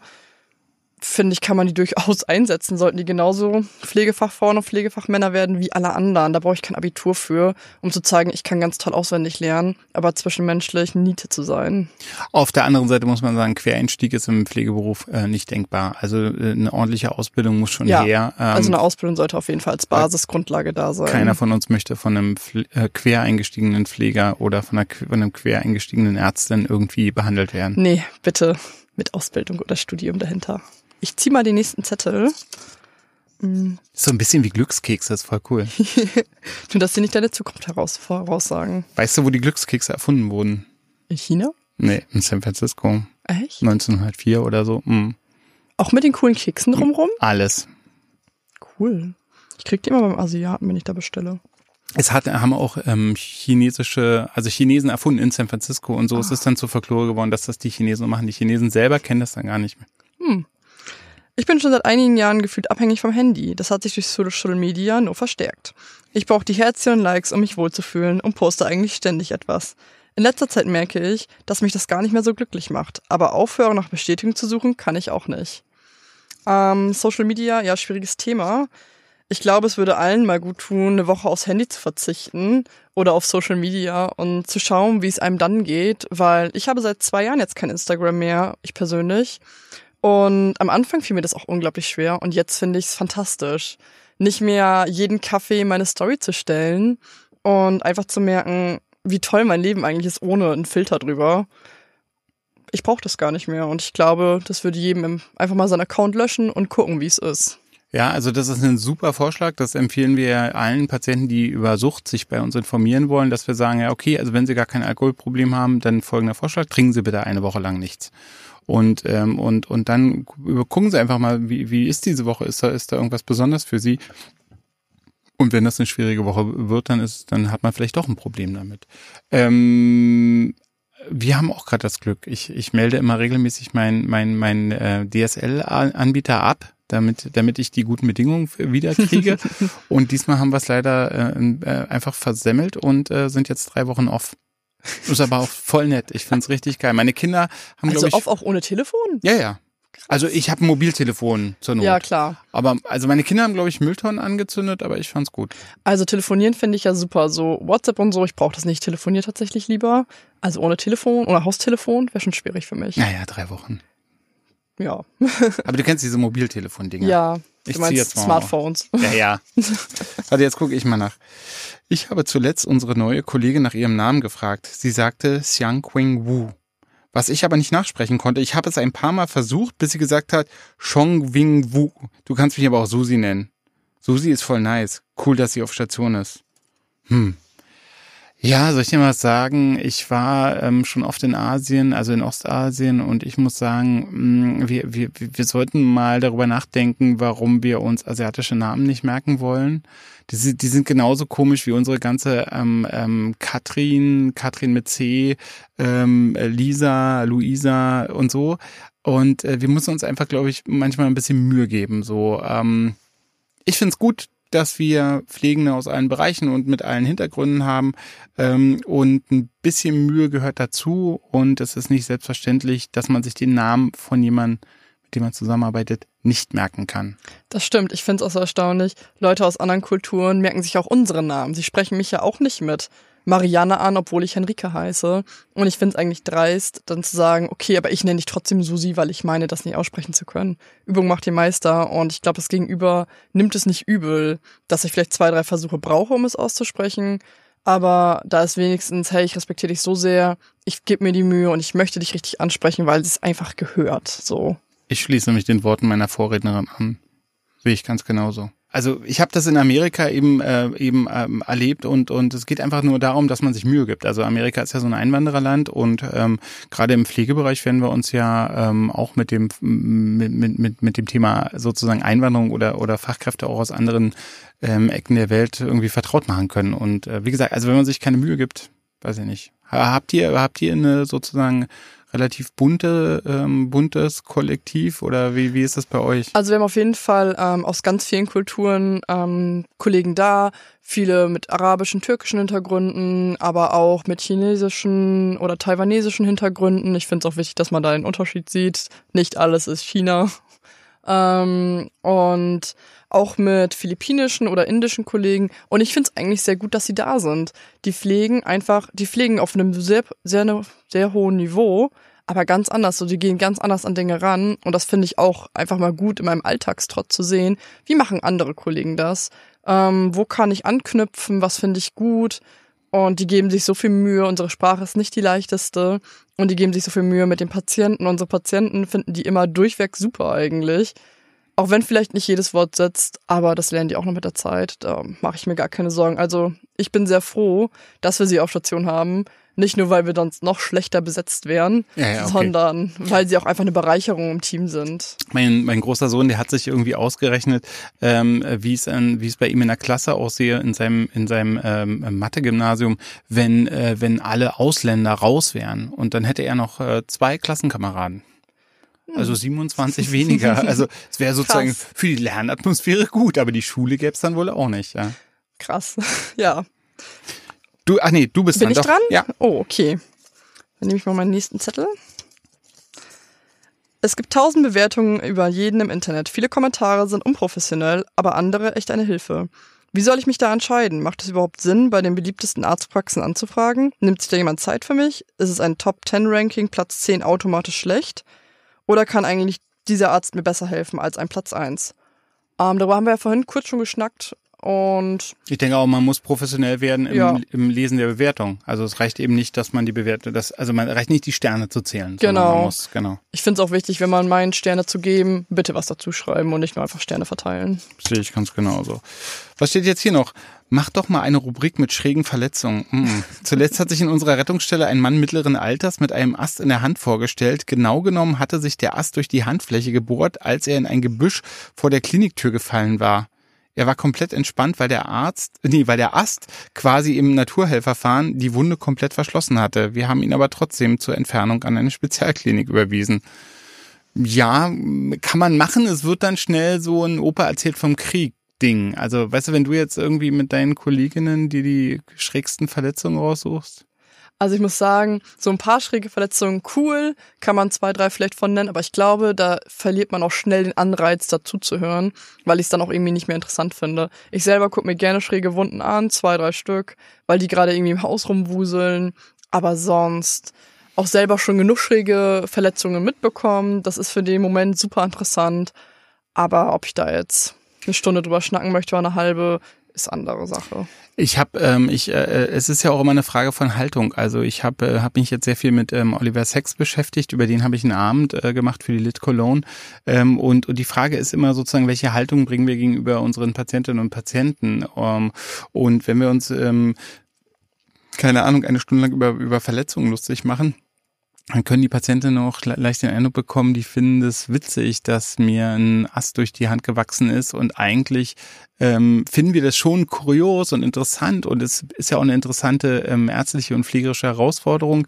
finde ich, kann man die durchaus (laughs) einsetzen. Sollten die genauso Pflegefachfrauen und Pflegefachmänner werden wie alle anderen. Da brauche ich kein Abitur für, um zu zeigen, ich kann ganz toll auswendig lernen, aber zwischenmenschlich Niete zu sein. Auf der anderen Seite muss man sagen, Quereinstieg ist im Pflegeberuf äh, nicht denkbar. Also äh, eine ordentliche Ausbildung muss schon ja, her. Ähm, also eine Ausbildung sollte auf jeden Fall als Basisgrundlage da sein. Keiner von uns möchte von einem Pfle äh, quer eingestiegenen Pfleger oder von, einer, von einem quer eingestiegenen Ärztin irgendwie behandelt werden. Nee, bitte mit Ausbildung oder Studium dahinter. Ich zieh mal den nächsten Zettel. Mhm. So ein bisschen wie Glückskekse, das ist voll cool. (laughs) Nur, dass sie nicht deine Zukunft heraus voraussagen. Weißt du, wo die Glückskekse erfunden wurden? In China? Nee, in San Francisco. Echt? 1904 oder so. Mhm. Auch mit den coolen Keksen drumrum? Alles. Cool. Ich krieg die immer beim Asiaten, wenn ich da bestelle. Es hat, haben auch ähm, chinesische, also Chinesen erfunden in San Francisco und so. Es ist dann zur Folklore geworden, dass das die Chinesen machen. Die Chinesen selber kennen das dann gar nicht mehr. Ich bin schon seit einigen Jahren gefühlt abhängig vom Handy. Das hat sich durch Social Media nur verstärkt. Ich brauche die Herzchen und Likes, um mich wohlzufühlen und poste eigentlich ständig etwas. In letzter Zeit merke ich, dass mich das gar nicht mehr so glücklich macht. Aber aufhören nach Bestätigung zu suchen, kann ich auch nicht. Ähm, Social Media, ja, schwieriges Thema. Ich glaube, es würde allen mal gut tun, eine Woche aufs Handy zu verzichten oder auf Social Media und zu schauen, wie es einem dann geht, weil ich habe seit zwei Jahren jetzt kein Instagram mehr, ich persönlich. Und am Anfang fiel mir das auch unglaublich schwer und jetzt finde ich es fantastisch, nicht mehr jeden Kaffee meine Story zu stellen und einfach zu merken, wie toll mein Leben eigentlich ist ohne einen Filter drüber. Ich brauche das gar nicht mehr und ich glaube, das würde jedem einfach mal seinen Account löschen und gucken, wie es ist. Ja, also das ist ein super Vorschlag. Das empfehlen wir allen Patienten, die über Sucht sich bei uns informieren wollen, dass wir sagen, ja, okay, also wenn Sie gar kein Alkoholproblem haben, dann folgender Vorschlag, trinken Sie bitte eine Woche lang nichts. Und, ähm, und, und dann gucken Sie einfach mal, wie, wie ist diese Woche? Ist da, ist da irgendwas besonders für Sie? Und wenn das eine schwierige Woche wird, dann ist, dann hat man vielleicht doch ein Problem damit. Ähm, wir haben auch gerade das Glück. Ich, ich melde immer regelmäßig mein, mein, mein äh, DSL-Anbieter ab, damit, damit ich die guten Bedingungen wieder kriege. (laughs) und diesmal haben wir es leider äh, äh, einfach versemmelt und äh, sind jetzt drei Wochen off. Ist aber auch voll nett. Ich find's richtig geil. Meine Kinder haben, also glaube ich. Auf auch ohne Telefon? Ja, ja. Also ich habe ein Mobiltelefon zur Not. Ja, klar. Aber also meine Kinder haben, glaube ich, Mülltonnen angezündet, aber ich fand's gut. Also telefonieren finde ich ja super. So WhatsApp und so, ich brauche das nicht. Telefoniere tatsächlich lieber. Also ohne Telefon oder Haustelefon wäre schon schwierig für mich. Naja, drei Wochen. Ja. aber du kennst diese Mobiltelefon-Dinger. Ja. Ich meinst jetzt mal Smartphones. Ja, ja. Warte, jetzt gucke ich mal nach. Ich habe zuletzt unsere neue Kollegin nach ihrem Namen gefragt. Sie sagte Xiang Qing Wu. Was ich aber nicht nachsprechen konnte. Ich habe es ein paar Mal versucht, bis sie gesagt hat, Chong Wing Wu. Du kannst mich aber auch Susi nennen. Susi ist voll nice. Cool, dass sie auf Station ist. Hm. Ja, soll ich dir mal sagen, ich war ähm, schon oft in Asien, also in Ostasien, und ich muss sagen, mh, mm, wir, wir, wir sollten mal darüber nachdenken, warum wir uns asiatische Namen nicht merken wollen. Die, die sind genauso komisch wie unsere ganze ähm, ähm, Katrin, Katrin mit C, ähm, Lisa, Luisa und so. Und äh, wir müssen uns einfach, glaube ich, manchmal ein bisschen Mühe geben. So, ähm, ich find's gut, dass wir Pflegende aus allen Bereichen und mit allen Hintergründen haben. Ähm, und ein bisschen Mühe gehört dazu. Und es ist nicht selbstverständlich, dass man sich den Namen von jemandem, mit dem man zusammenarbeitet, nicht merken kann. Das stimmt. Ich finde es auch so erstaunlich. Leute aus anderen Kulturen merken sich auch unsere Namen. Sie sprechen mich ja auch nicht mit. Marianne an, obwohl ich Henrike heiße. Und ich finde es eigentlich dreist, dann zu sagen, okay, aber ich nenne dich trotzdem Susi, weil ich meine, das nicht aussprechen zu können. Übung macht den Meister und ich glaube, das Gegenüber nimmt es nicht übel, dass ich vielleicht zwei, drei Versuche brauche, um es auszusprechen. Aber da ist wenigstens, hey, ich respektiere dich so sehr, ich gebe mir die Mühe und ich möchte dich richtig ansprechen, weil es einfach gehört. So. Ich schließe mich den Worten meiner Vorrednerin an. Sehe ich ganz genauso. Also ich habe das in Amerika eben äh, eben ähm, erlebt und und es geht einfach nur darum, dass man sich Mühe gibt. Also Amerika ist ja so ein Einwandererland und ähm, gerade im Pflegebereich werden wir uns ja ähm, auch mit dem mit, mit, mit, mit dem Thema sozusagen Einwanderung oder oder Fachkräfte auch aus anderen ähm, Ecken der Welt irgendwie vertraut machen können. Und äh, wie gesagt, also wenn man sich keine Mühe gibt, weiß ich nicht. Habt ihr habt ihr eine sozusagen relativ bunte, ähm, buntes Kollektiv oder wie, wie ist das bei euch? Also wir haben auf jeden Fall ähm, aus ganz vielen Kulturen ähm, Kollegen da, viele mit arabischen, türkischen Hintergründen, aber auch mit chinesischen oder taiwanesischen Hintergründen. Ich finde es auch wichtig, dass man da den Unterschied sieht. Nicht alles ist China. (laughs) Ähm, und auch mit philippinischen oder indischen Kollegen. Und ich finde es eigentlich sehr gut, dass sie da sind. Die pflegen einfach, die pflegen auf einem sehr, sehr, sehr hohen Niveau, aber ganz anders. So, die gehen ganz anders an Dinge ran. Und das finde ich auch einfach mal gut in meinem Alltagstrott zu sehen. Wie machen andere Kollegen das? Ähm, wo kann ich anknüpfen? Was finde ich gut? Und die geben sich so viel Mühe. Unsere Sprache ist nicht die leichteste. Und die geben sich so viel Mühe mit den Patienten. Unsere Patienten finden die immer durchweg super eigentlich. Auch wenn vielleicht nicht jedes Wort setzt, aber das lernen die auch noch mit der Zeit. Da mache ich mir gar keine Sorgen. Also ich bin sehr froh, dass wir sie auf Station haben. Nicht nur, weil wir sonst noch schlechter besetzt wären, Ja, ja, okay. sondern weil sie auch einfach eine Bereicherung im Team sind. Mein, mein großer Sohn, der hat sich irgendwie ausgerechnet, ähm, wie es an, wie es bei ihm in der Klasse aussehe, in seinem, in seinem ähm, Mathe-Gymnasium, wenn, äh, wenn alle Ausländer raus wären. Und dann hätte er noch äh, zwei Klassenkameraden. Also 27 weniger. (laughs) Also es wäre sozusagen Krass. für die Lernatmosphäre gut, aber die Schule gäbe es dann wohl auch nicht. Ja. Krass. (laughs) Ja. Du, ach nee, du bist Bin dann ich doch. dran? Ja. Oh, okay. Dann nehme ich mal meinen nächsten Zettel. Es gibt tausend Bewertungen über jeden im Internet. Viele Kommentare sind unprofessionell, aber andere echt eine Hilfe. Wie soll ich mich da entscheiden? Macht es überhaupt Sinn, bei den beliebtesten Arztpraxen anzufragen? Nimmt sich da jemand Zeit für mich? Ist es ein Top 10 Ranking, Platz 10 automatisch schlecht? Oder kann eigentlich dieser Arzt mir besser helfen als ein Platz 1? Ähm, darüber haben wir ja vorhin kurz schon geschnackt und Ich denke auch, man muss professionell werden im, Ja. im Lesen der Bewertung. Also es reicht eben nicht, dass man die Bewertung, das, also man reicht nicht die Sterne zu zählen. Genau. Muss, genau. ich finde es auch wichtig, wenn man meint, Sterne zu geben, bitte was dazu schreiben und nicht nur einfach Sterne verteilen. Sehe ich ganz genauso. Was steht jetzt hier noch? Mach doch mal eine Rubrik mit schrägen Verletzungen. Mm. (laughs) Zuletzt hat sich in unserer Rettungsstelle ein Mann mittleren Alters mit einem Ast in der Hand vorgestellt. Genau genommen hatte sich der Ast durch die Handfläche gebohrt, als er in ein Gebüsch vor der Kliniktür gefallen war. Er war komplett entspannt, weil der Arzt, (laughs) nee, weil der Ast quasi im Naturhelferfahren die Wunde komplett verschlossen hatte. Wir haben ihn aber trotzdem zur Entfernung an eine Spezialklinik überwiesen. Ja, kann man machen. Es wird dann schnell so ein Opa erzählt vom Krieg. Ding. Also, weißt du, wenn du jetzt irgendwie mit deinen Kolleginnen die die schrägsten Verletzungen raussuchst? Also ich muss sagen, so ein paar schräge Verletzungen cool, kann man zwei, drei vielleicht von nennen, aber ich glaube, da verliert man auch schnell den Anreiz, dazu zu hören, weil ich es dann auch irgendwie nicht mehr interessant finde. Ich selber gucke mir gerne schräge Wunden an, zwei, drei Stück, weil die gerade irgendwie im Haus rumwuseln, aber sonst auch selber schon genug schräge Verletzungen mitbekommen. Das ist für den Moment super interessant, aber ob ich da jetzt eine Stunde drüber schnacken möchte oder eine halbe, ist andere Sache. Ich habe, ähm, ich, äh, es ist ja auch immer eine Frage von Haltung. Also ich habe äh, hab mich jetzt sehr viel mit ähm, Oliver Sacks beschäftigt. Über den habe ich einen Abend äh, gemacht für die Lit Cologne. Ähm, und, und die Frage ist immer sozusagen, welche Haltung bringen wir gegenüber unseren Patientinnen und Patienten? Ähm, und wenn wir uns, ähm, keine Ahnung, eine Stunde lang über, über Verletzungen lustig machen, dann können die Patientinnen auch le- leicht den Eindruck bekommen, die finden es witzig, dass mir ein Ast durch die Hand gewachsen ist und eigentlich ähm, finden wir das schon kurios und interessant und es ist ja auch eine interessante ähm, ärztliche und pflegerische Herausforderung.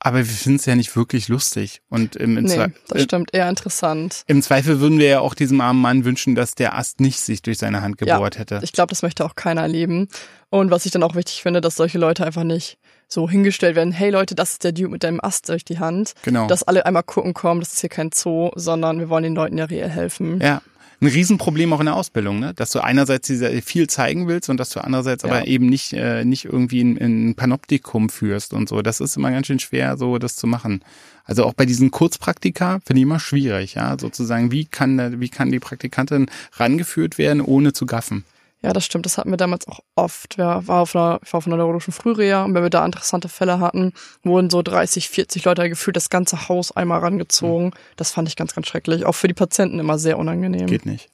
Aber wir finden es ja nicht wirklich lustig. Und im, im, Nee, Zwe- das stimmt. Eher interessant. im Zweifel würden wir ja auch diesem armen Mann wünschen, dass der Ast nicht sich durch seine Hand gebohrt ja, hätte. Ich glaube, das möchte auch keiner erleben. Und was ich dann auch wichtig finde, dass solche Leute einfach nicht so hingestellt werden, hey Leute, das ist der Dude mit deinem Ast durch die Hand. Genau. Dass alle einmal gucken kommen, das ist hier kein Zoo, sondern wir wollen den Leuten ja reell helfen. Ja. Ein Riesenproblem auch in der Ausbildung, ne? Dass du einerseits diese viel zeigen willst und dass du andererseits Ja. aber eben nicht, äh, nicht irgendwie ein, ein Panoptikum führst und so. Das ist immer ganz schön schwer, so das zu machen. Also auch bei diesen Kurzpraktika finde ich immer schwierig, ja. Sozusagen, wie kann, wie kann die Praktikantin rangeführt werden, ohne zu gaffen? Ja, das stimmt. Das hatten wir damals auch oft. Wir war auf einer, ich war auf einer neurologischen Frühreha und wenn wir da interessante Fälle hatten, wurden so 30, 40 Leute gefühlt das ganze Haus einmal rangezogen. Das fand ich ganz, ganz schrecklich. Auch für die Patienten immer sehr unangenehm. Geht nicht.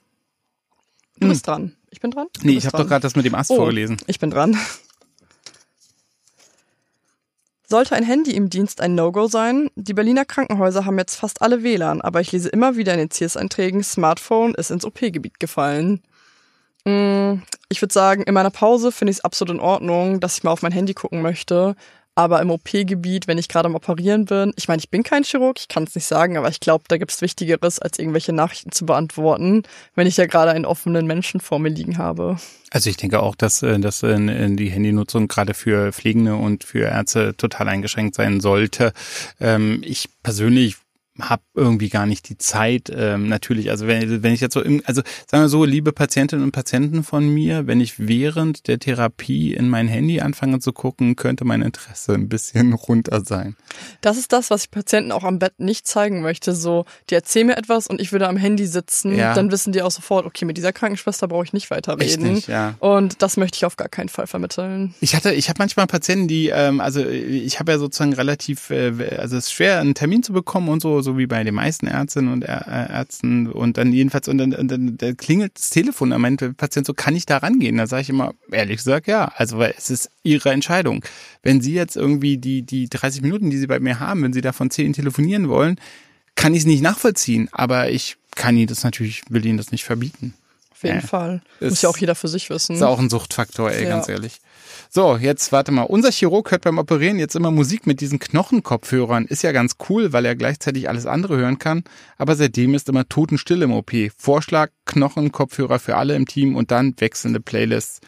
Du bist dran. Ich bin dran? Du Nee, ich habe doch gerade das mit dem Ast Oh, vorgelesen. Ich bin dran. Sollte ein Handy im Dienst ein No-Go sein? Die Berliner Krankenhäuser haben jetzt fast alle WLAN, aber ich lese immer wieder in den Zielseinträgen, Smartphone ist ins OP-Gebiet gefallen. Mm, Ich würde sagen, in meiner Pause finde ich es absolut in Ordnung, dass ich mal auf mein Handy gucken möchte. Aber im OP-Gebiet, wenn ich gerade am Operieren bin, ich meine, ich bin kein Chirurg, ich kann es nicht sagen, aber ich glaube, da gibt's Wichtigeres, als irgendwelche Nachrichten zu beantworten, wenn ich ja gerade einen offenen Menschen vor mir liegen habe. Also ich denke auch, dass, äh, dass die Handynutzung gerade für Pflegende und für Ärzte total eingeschränkt sein sollte. Ähm, Ich persönlich habe irgendwie gar nicht die Zeit, ähm, natürlich, also wenn, wenn ich jetzt so, im, also sagen wir so, liebe Patientinnen und Patienten von mir, wenn ich während der Therapie in mein Handy anfange zu gucken, könnte mein Interesse ein bisschen runter sein. Das ist das, was ich Patienten auch am Bett nicht zeigen möchte. So, die erzählen mir etwas und ich würde am Handy sitzen, Ja. dann wissen die auch sofort, okay, mit dieser Krankenschwester brauche ich nicht weiterreden. Echt nicht, ja. Und das möchte ich auf gar keinen Fall vermitteln. Ich hatte, ich habe manchmal Patienten, die, ähm, also ich habe ja sozusagen relativ, äh, also es ist schwer, einen Termin zu bekommen und so, so wie bei den meisten Ärztinnen und Ärzten und dann jedenfalls und dann, und dann da klingelt das Telefon, da meint der Patient so, kann ich da rangehen? Da sage ich immer, ehrlich gesagt, ja, also weil es ist ihre Entscheidung. Wenn Sie jetzt irgendwie die die 30 Minuten, die Sie bei mir haben, wenn Sie davon 10 telefonieren wollen, kann ich es nicht nachvollziehen, aber ich kann Ihnen das natürlich, will Ihnen das nicht verbieten. Jeden Ja. Fall. Ist- Muss ja auch jeder für sich wissen. Ist auch ein Suchtfaktor, ey, Ja. ganz ehrlich. So, jetzt warte mal. Unser Chirurg hört beim Operieren jetzt immer Musik mit diesen Knochenkopfhörern. Ist ja ganz cool, weil er gleichzeitig alles andere hören kann. Aber seitdem ist immer Totenstille im OP. Vorschlag, Knochenkopfhörer für alle im Team und dann wechselnde Playlists.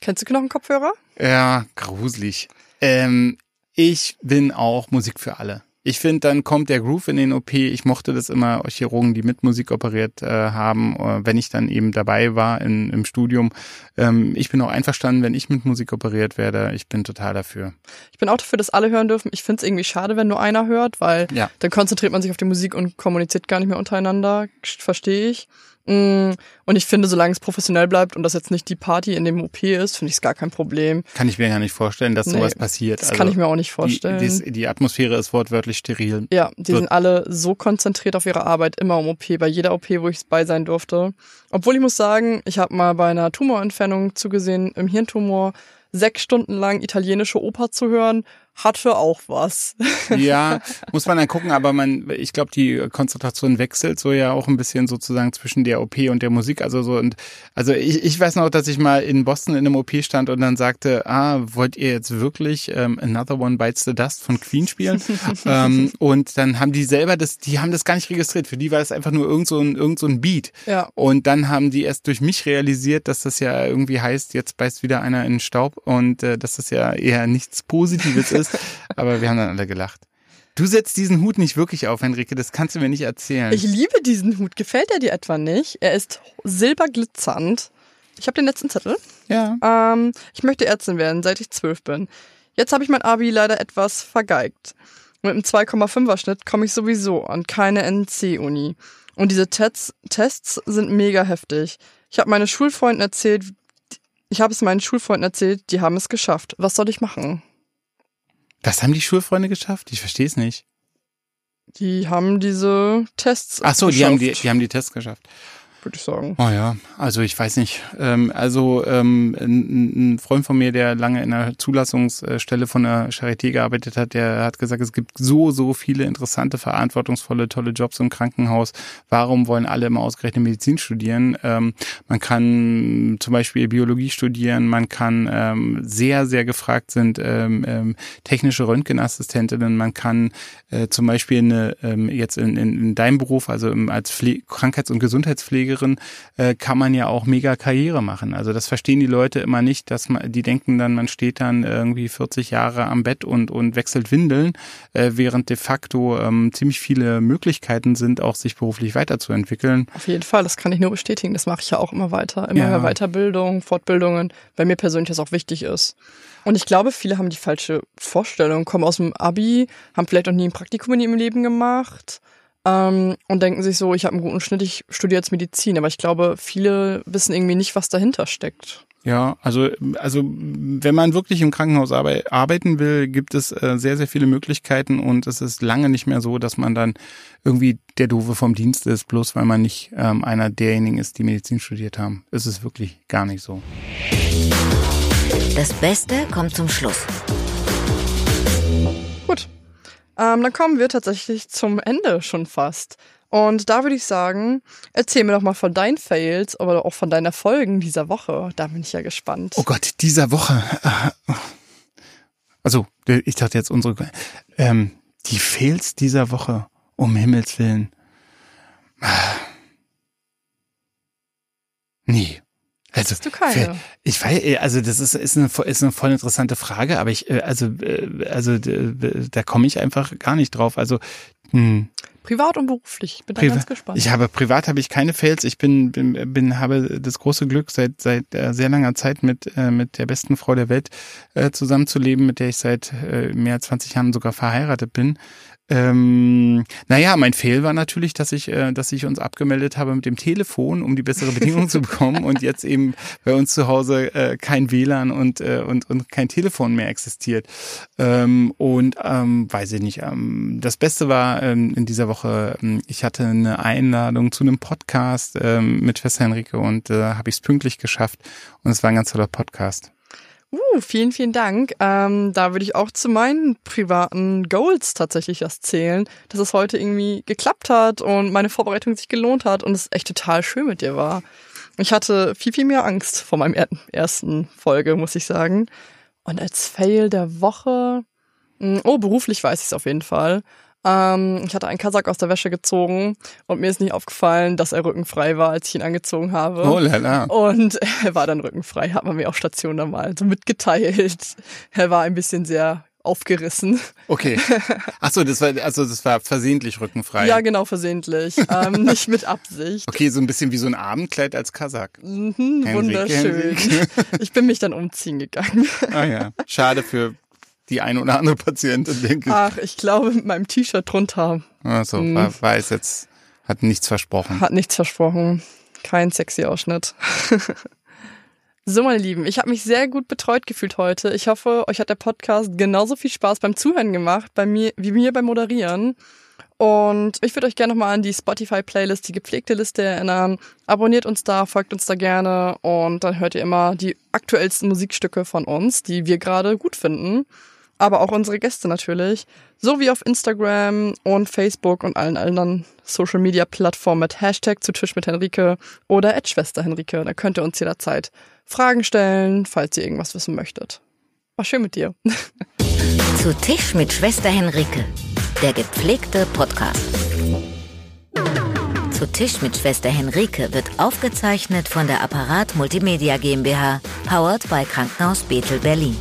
Kennst du Knochenkopfhörer? Ja, gruselig. Ähm, ich bin auch Musik für alle. Ich finde, dann kommt der Groove in den OP. Ich mochte das immer, Chirurgen, die mit Musik operiert äh, haben, äh, wenn ich dann eben dabei war in, im Studium. Ähm, ich bin auch einverstanden, wenn ich mit Musik operiert werde. Ich bin total dafür. Ich bin auch dafür, dass alle hören dürfen. Ich finde es irgendwie schade, wenn nur einer hört, weil Ja. dann konzentriert man sich auf die Musik und kommuniziert gar nicht mehr untereinander. Verstehe ich. Mm, Und ich finde, solange es professionell bleibt und das jetzt nicht die Party in dem OP ist, finde ich es gar kein Problem. Kann ich mir gar nicht vorstellen, dass sowas Nee, passiert. Also das kann ich mir auch nicht vorstellen. Die, die, die Atmosphäre ist wortwörtlich steril. Ja, die So- sind alle so konzentriert auf ihre Arbeit, immer im OP, bei jeder OP, wo ich bei sein durfte. Obwohl ich muss sagen, ich habe mal bei einer Tumorentfernung zugesehen, im Hirntumor, sechs Stunden lang italienische Oper zu hören, hatte auch was. (laughs) Ja, muss man dann gucken, aber man, ich glaube, die Konzentration wechselt so ja auch ein bisschen sozusagen zwischen der OP und der Musik. Also so und also ich, ich weiß noch, dass ich mal in Boston in einem OP stand und dann sagte, ah, wollt ihr jetzt wirklich ähm, Another One Bites the Dust von Queen spielen? (laughs) ähm, und dann haben die selber das, die haben das gar nicht registriert. Für die war das einfach nur irgend so ein, irgend so ein Beat. Ja. Und dann haben die erst durch mich realisiert, dass das ja irgendwie heißt, jetzt beißt wieder einer in den Staub und äh, dass das ja eher nichts Positives ist. Aber wir haben dann alle gelacht. Du setzt diesen Hut nicht wirklich auf, Henrike, das kannst du mir nicht erzählen. Ich liebe diesen Hut. Gefällt er dir etwa nicht? Er ist silberglitzernd. Ich habe den letzten Zettel. Ja. Ähm, ich möchte Ärztin werden, seit ich zwölf bin. Jetzt habe ich mein Abi leider etwas vergeigt. Mit einem 2,5er Schnitt komme ich sowieso an keine NC-Uni. Und diese Tests, Tests sind mega heftig. Ich habe meine Schulfreunden erzählt, ich habe es meinen Schulfreunden erzählt, die haben es geschafft. Was soll ich machen? Das haben die Schulfreunde geschafft? Ich verstehe es nicht. Die haben diese Tests Ach so, die haben die, geschafft. die haben die Tests geschafft. Würde ich sagen. Oh ja, also ich weiß nicht. Ähm, also ähm, ein, ein Freund von mir, der lange in einer Zulassungsstelle von der Charité gearbeitet hat, der hat gesagt, es gibt so, so viele interessante, verantwortungsvolle, tolle Jobs im Krankenhaus. Warum wollen alle immer ausgerechnet Medizin studieren? Ähm, man kann zum Beispiel Biologie studieren, man kann ähm, sehr, sehr gefragt sind ähm, ähm, technische Röntgenassistentinnen, man kann äh, zum Beispiel eine, ähm, jetzt in, in, in deinem Beruf, also im, als Pfle Krankheits- und Gesundheitspflegerin, äh, kann man ja auch mega Karriere machen. Also das verstehen die Leute immer nicht, dass man, die denken dann, man steht dann irgendwie 40 Jahre am Bett und, und wechselt Windeln, äh, während de facto ähm, ziemlich viele Möglichkeiten sind, auch sich beruflich weiterzuentwickeln. Auf jeden Fall, das kann ich nur bestätigen. Das mache ich ja auch immer weiter. Immer Ja. mehr Weiterbildung, Fortbildungen, weil mir persönlich das auch wichtig ist. Und ich glaube, viele haben die falsche Vorstellung, kommen aus dem Abi, haben vielleicht noch nie ein Praktikum in ihrem Leben gemacht ähm, und denken sich so, ich habe einen guten Schnitt, ich studiere jetzt Medizin. Aber ich glaube, viele wissen irgendwie nicht, was dahinter steckt. Ja, also, also wenn man wirklich im Krankenhaus arbei- arbeiten will, gibt es äh, sehr, sehr viele Möglichkeiten und es ist lange nicht mehr so, dass man dann irgendwie der Doofe vom Dienst ist, bloß weil man nicht ähm, einer derjenigen ist, die Medizin studiert haben. Es ist wirklich gar nicht so. Das Beste kommt zum Schluss. Gut. Ähm, dann kommen wir tatsächlich zum Ende schon fast. Und da würde ich sagen, erzähl mir doch mal von deinen Fails, aber auch von deinen Erfolgen dieser Woche. Da bin ich ja gespannt. Oh Gott, dieser Woche. äh, Also, ich dachte jetzt unsere, ähm, die Fails dieser Woche, um Himmels Willen. Ah. Nee. Also, keine? ich weiß, äh, also das ist, ist, eine, ist eine voll interessante Frage, aber ich, äh, also, äh, also da komme ich einfach gar nicht drauf. Also, hm, Privat und beruflich. Ich bin da Priva- ganz gespannt. Ich habe privat habe ich keine Fails. Ich bin bin, bin habe das große Glück seit seit äh, sehr langer Zeit mit äh, mit der besten Frau der Welt äh, zusammenzuleben, mit der ich seit äh, mehr als 20 Jahren sogar verheiratet bin. Ähm, naja, mein Fail war natürlich, dass ich, äh, dass ich uns abgemeldet habe mit dem Telefon, um die bessere Bedingung zu bekommen und jetzt eben bei uns zu Hause äh, kein WLAN und, äh, und, und kein Telefon mehr existiert. Ähm, und ähm, weiß ich nicht. Ähm, das Beste war ähm, in dieser Woche, ähm, ich hatte eine Einladung zu einem Podcast ähm, mit Schwester Henrike und äh, habe ich es pünktlich geschafft und es war ein ganz toller Podcast. Uh, vielen, vielen Dank. Ähm, da würde ich auch zu meinen privaten Goals tatsächlich was zählen, dass es heute irgendwie geklappt hat und meine Vorbereitung sich gelohnt hat und es echt total schön mit dir war. Ich hatte viel, viel mehr Angst vor meinem er ersten Folge, muss ich sagen. Und als Fail der Woche, mh, oh, beruflich weiß ich es auf jeden Fall. Ähm, ich hatte einen Kasach aus der Wäsche gezogen und mir ist nicht aufgefallen, dass er rückenfrei war, als ich ihn angezogen habe. Oh lala. Und (laughs) er war dann rückenfrei, hat man mir auf Station dann mal so mitgeteilt. Er war ein bisschen sehr aufgerissen. Okay. (laughs) Ach so, das war also das war versehentlich rückenfrei. Ja, genau, versehentlich. ähm, (laughs) nicht mit Absicht. Okay, so ein bisschen wie so ein Abendkleid als Kasach. Mhm, Henrike, wunderschön. Henrike. Ich bin mich dann umziehen gegangen. Ah ja, schade für die eine oder andere Patientin, denke ich. Ach, ich glaube, mit meinem T-Shirt drunter Also, Mhm. war, war es jetzt, hat nichts versprochen. hat nichts versprochen. Kein sexy Ausschnitt. (laughs) So, meine Lieben, ich habe mich sehr gut betreut gefühlt heute. Ich hoffe, euch hat der Podcast genauso viel Spaß beim Zuhören gemacht, bei mir, wie mir beim Moderieren. Und ich würde euch gerne nochmal an die Spotify-Playlist, die gepflegte Liste erinnern. Abonniert uns da, folgt uns da gerne und dann hört ihr immer die aktuellsten Musikstücke von uns, die wir gerade gut finden. Aber auch unsere Gäste natürlich. So wie auf Instagram und Facebook und allen anderen Social-Media-Plattformen mit Hashtag zu Tisch mit Henrike oder Schwester Henrike. Da könnt ihr uns jederzeit Fragen stellen, falls ihr irgendwas wissen möchtet. War schön mit dir. Zu Tisch mit Schwester Henrike, der gepflegte Podcast. Zu Tisch mit Schwester Henrike wird aufgezeichnet von der Apparat Multimedia GmbH, powered by Krankenhaus Bethel Berlin.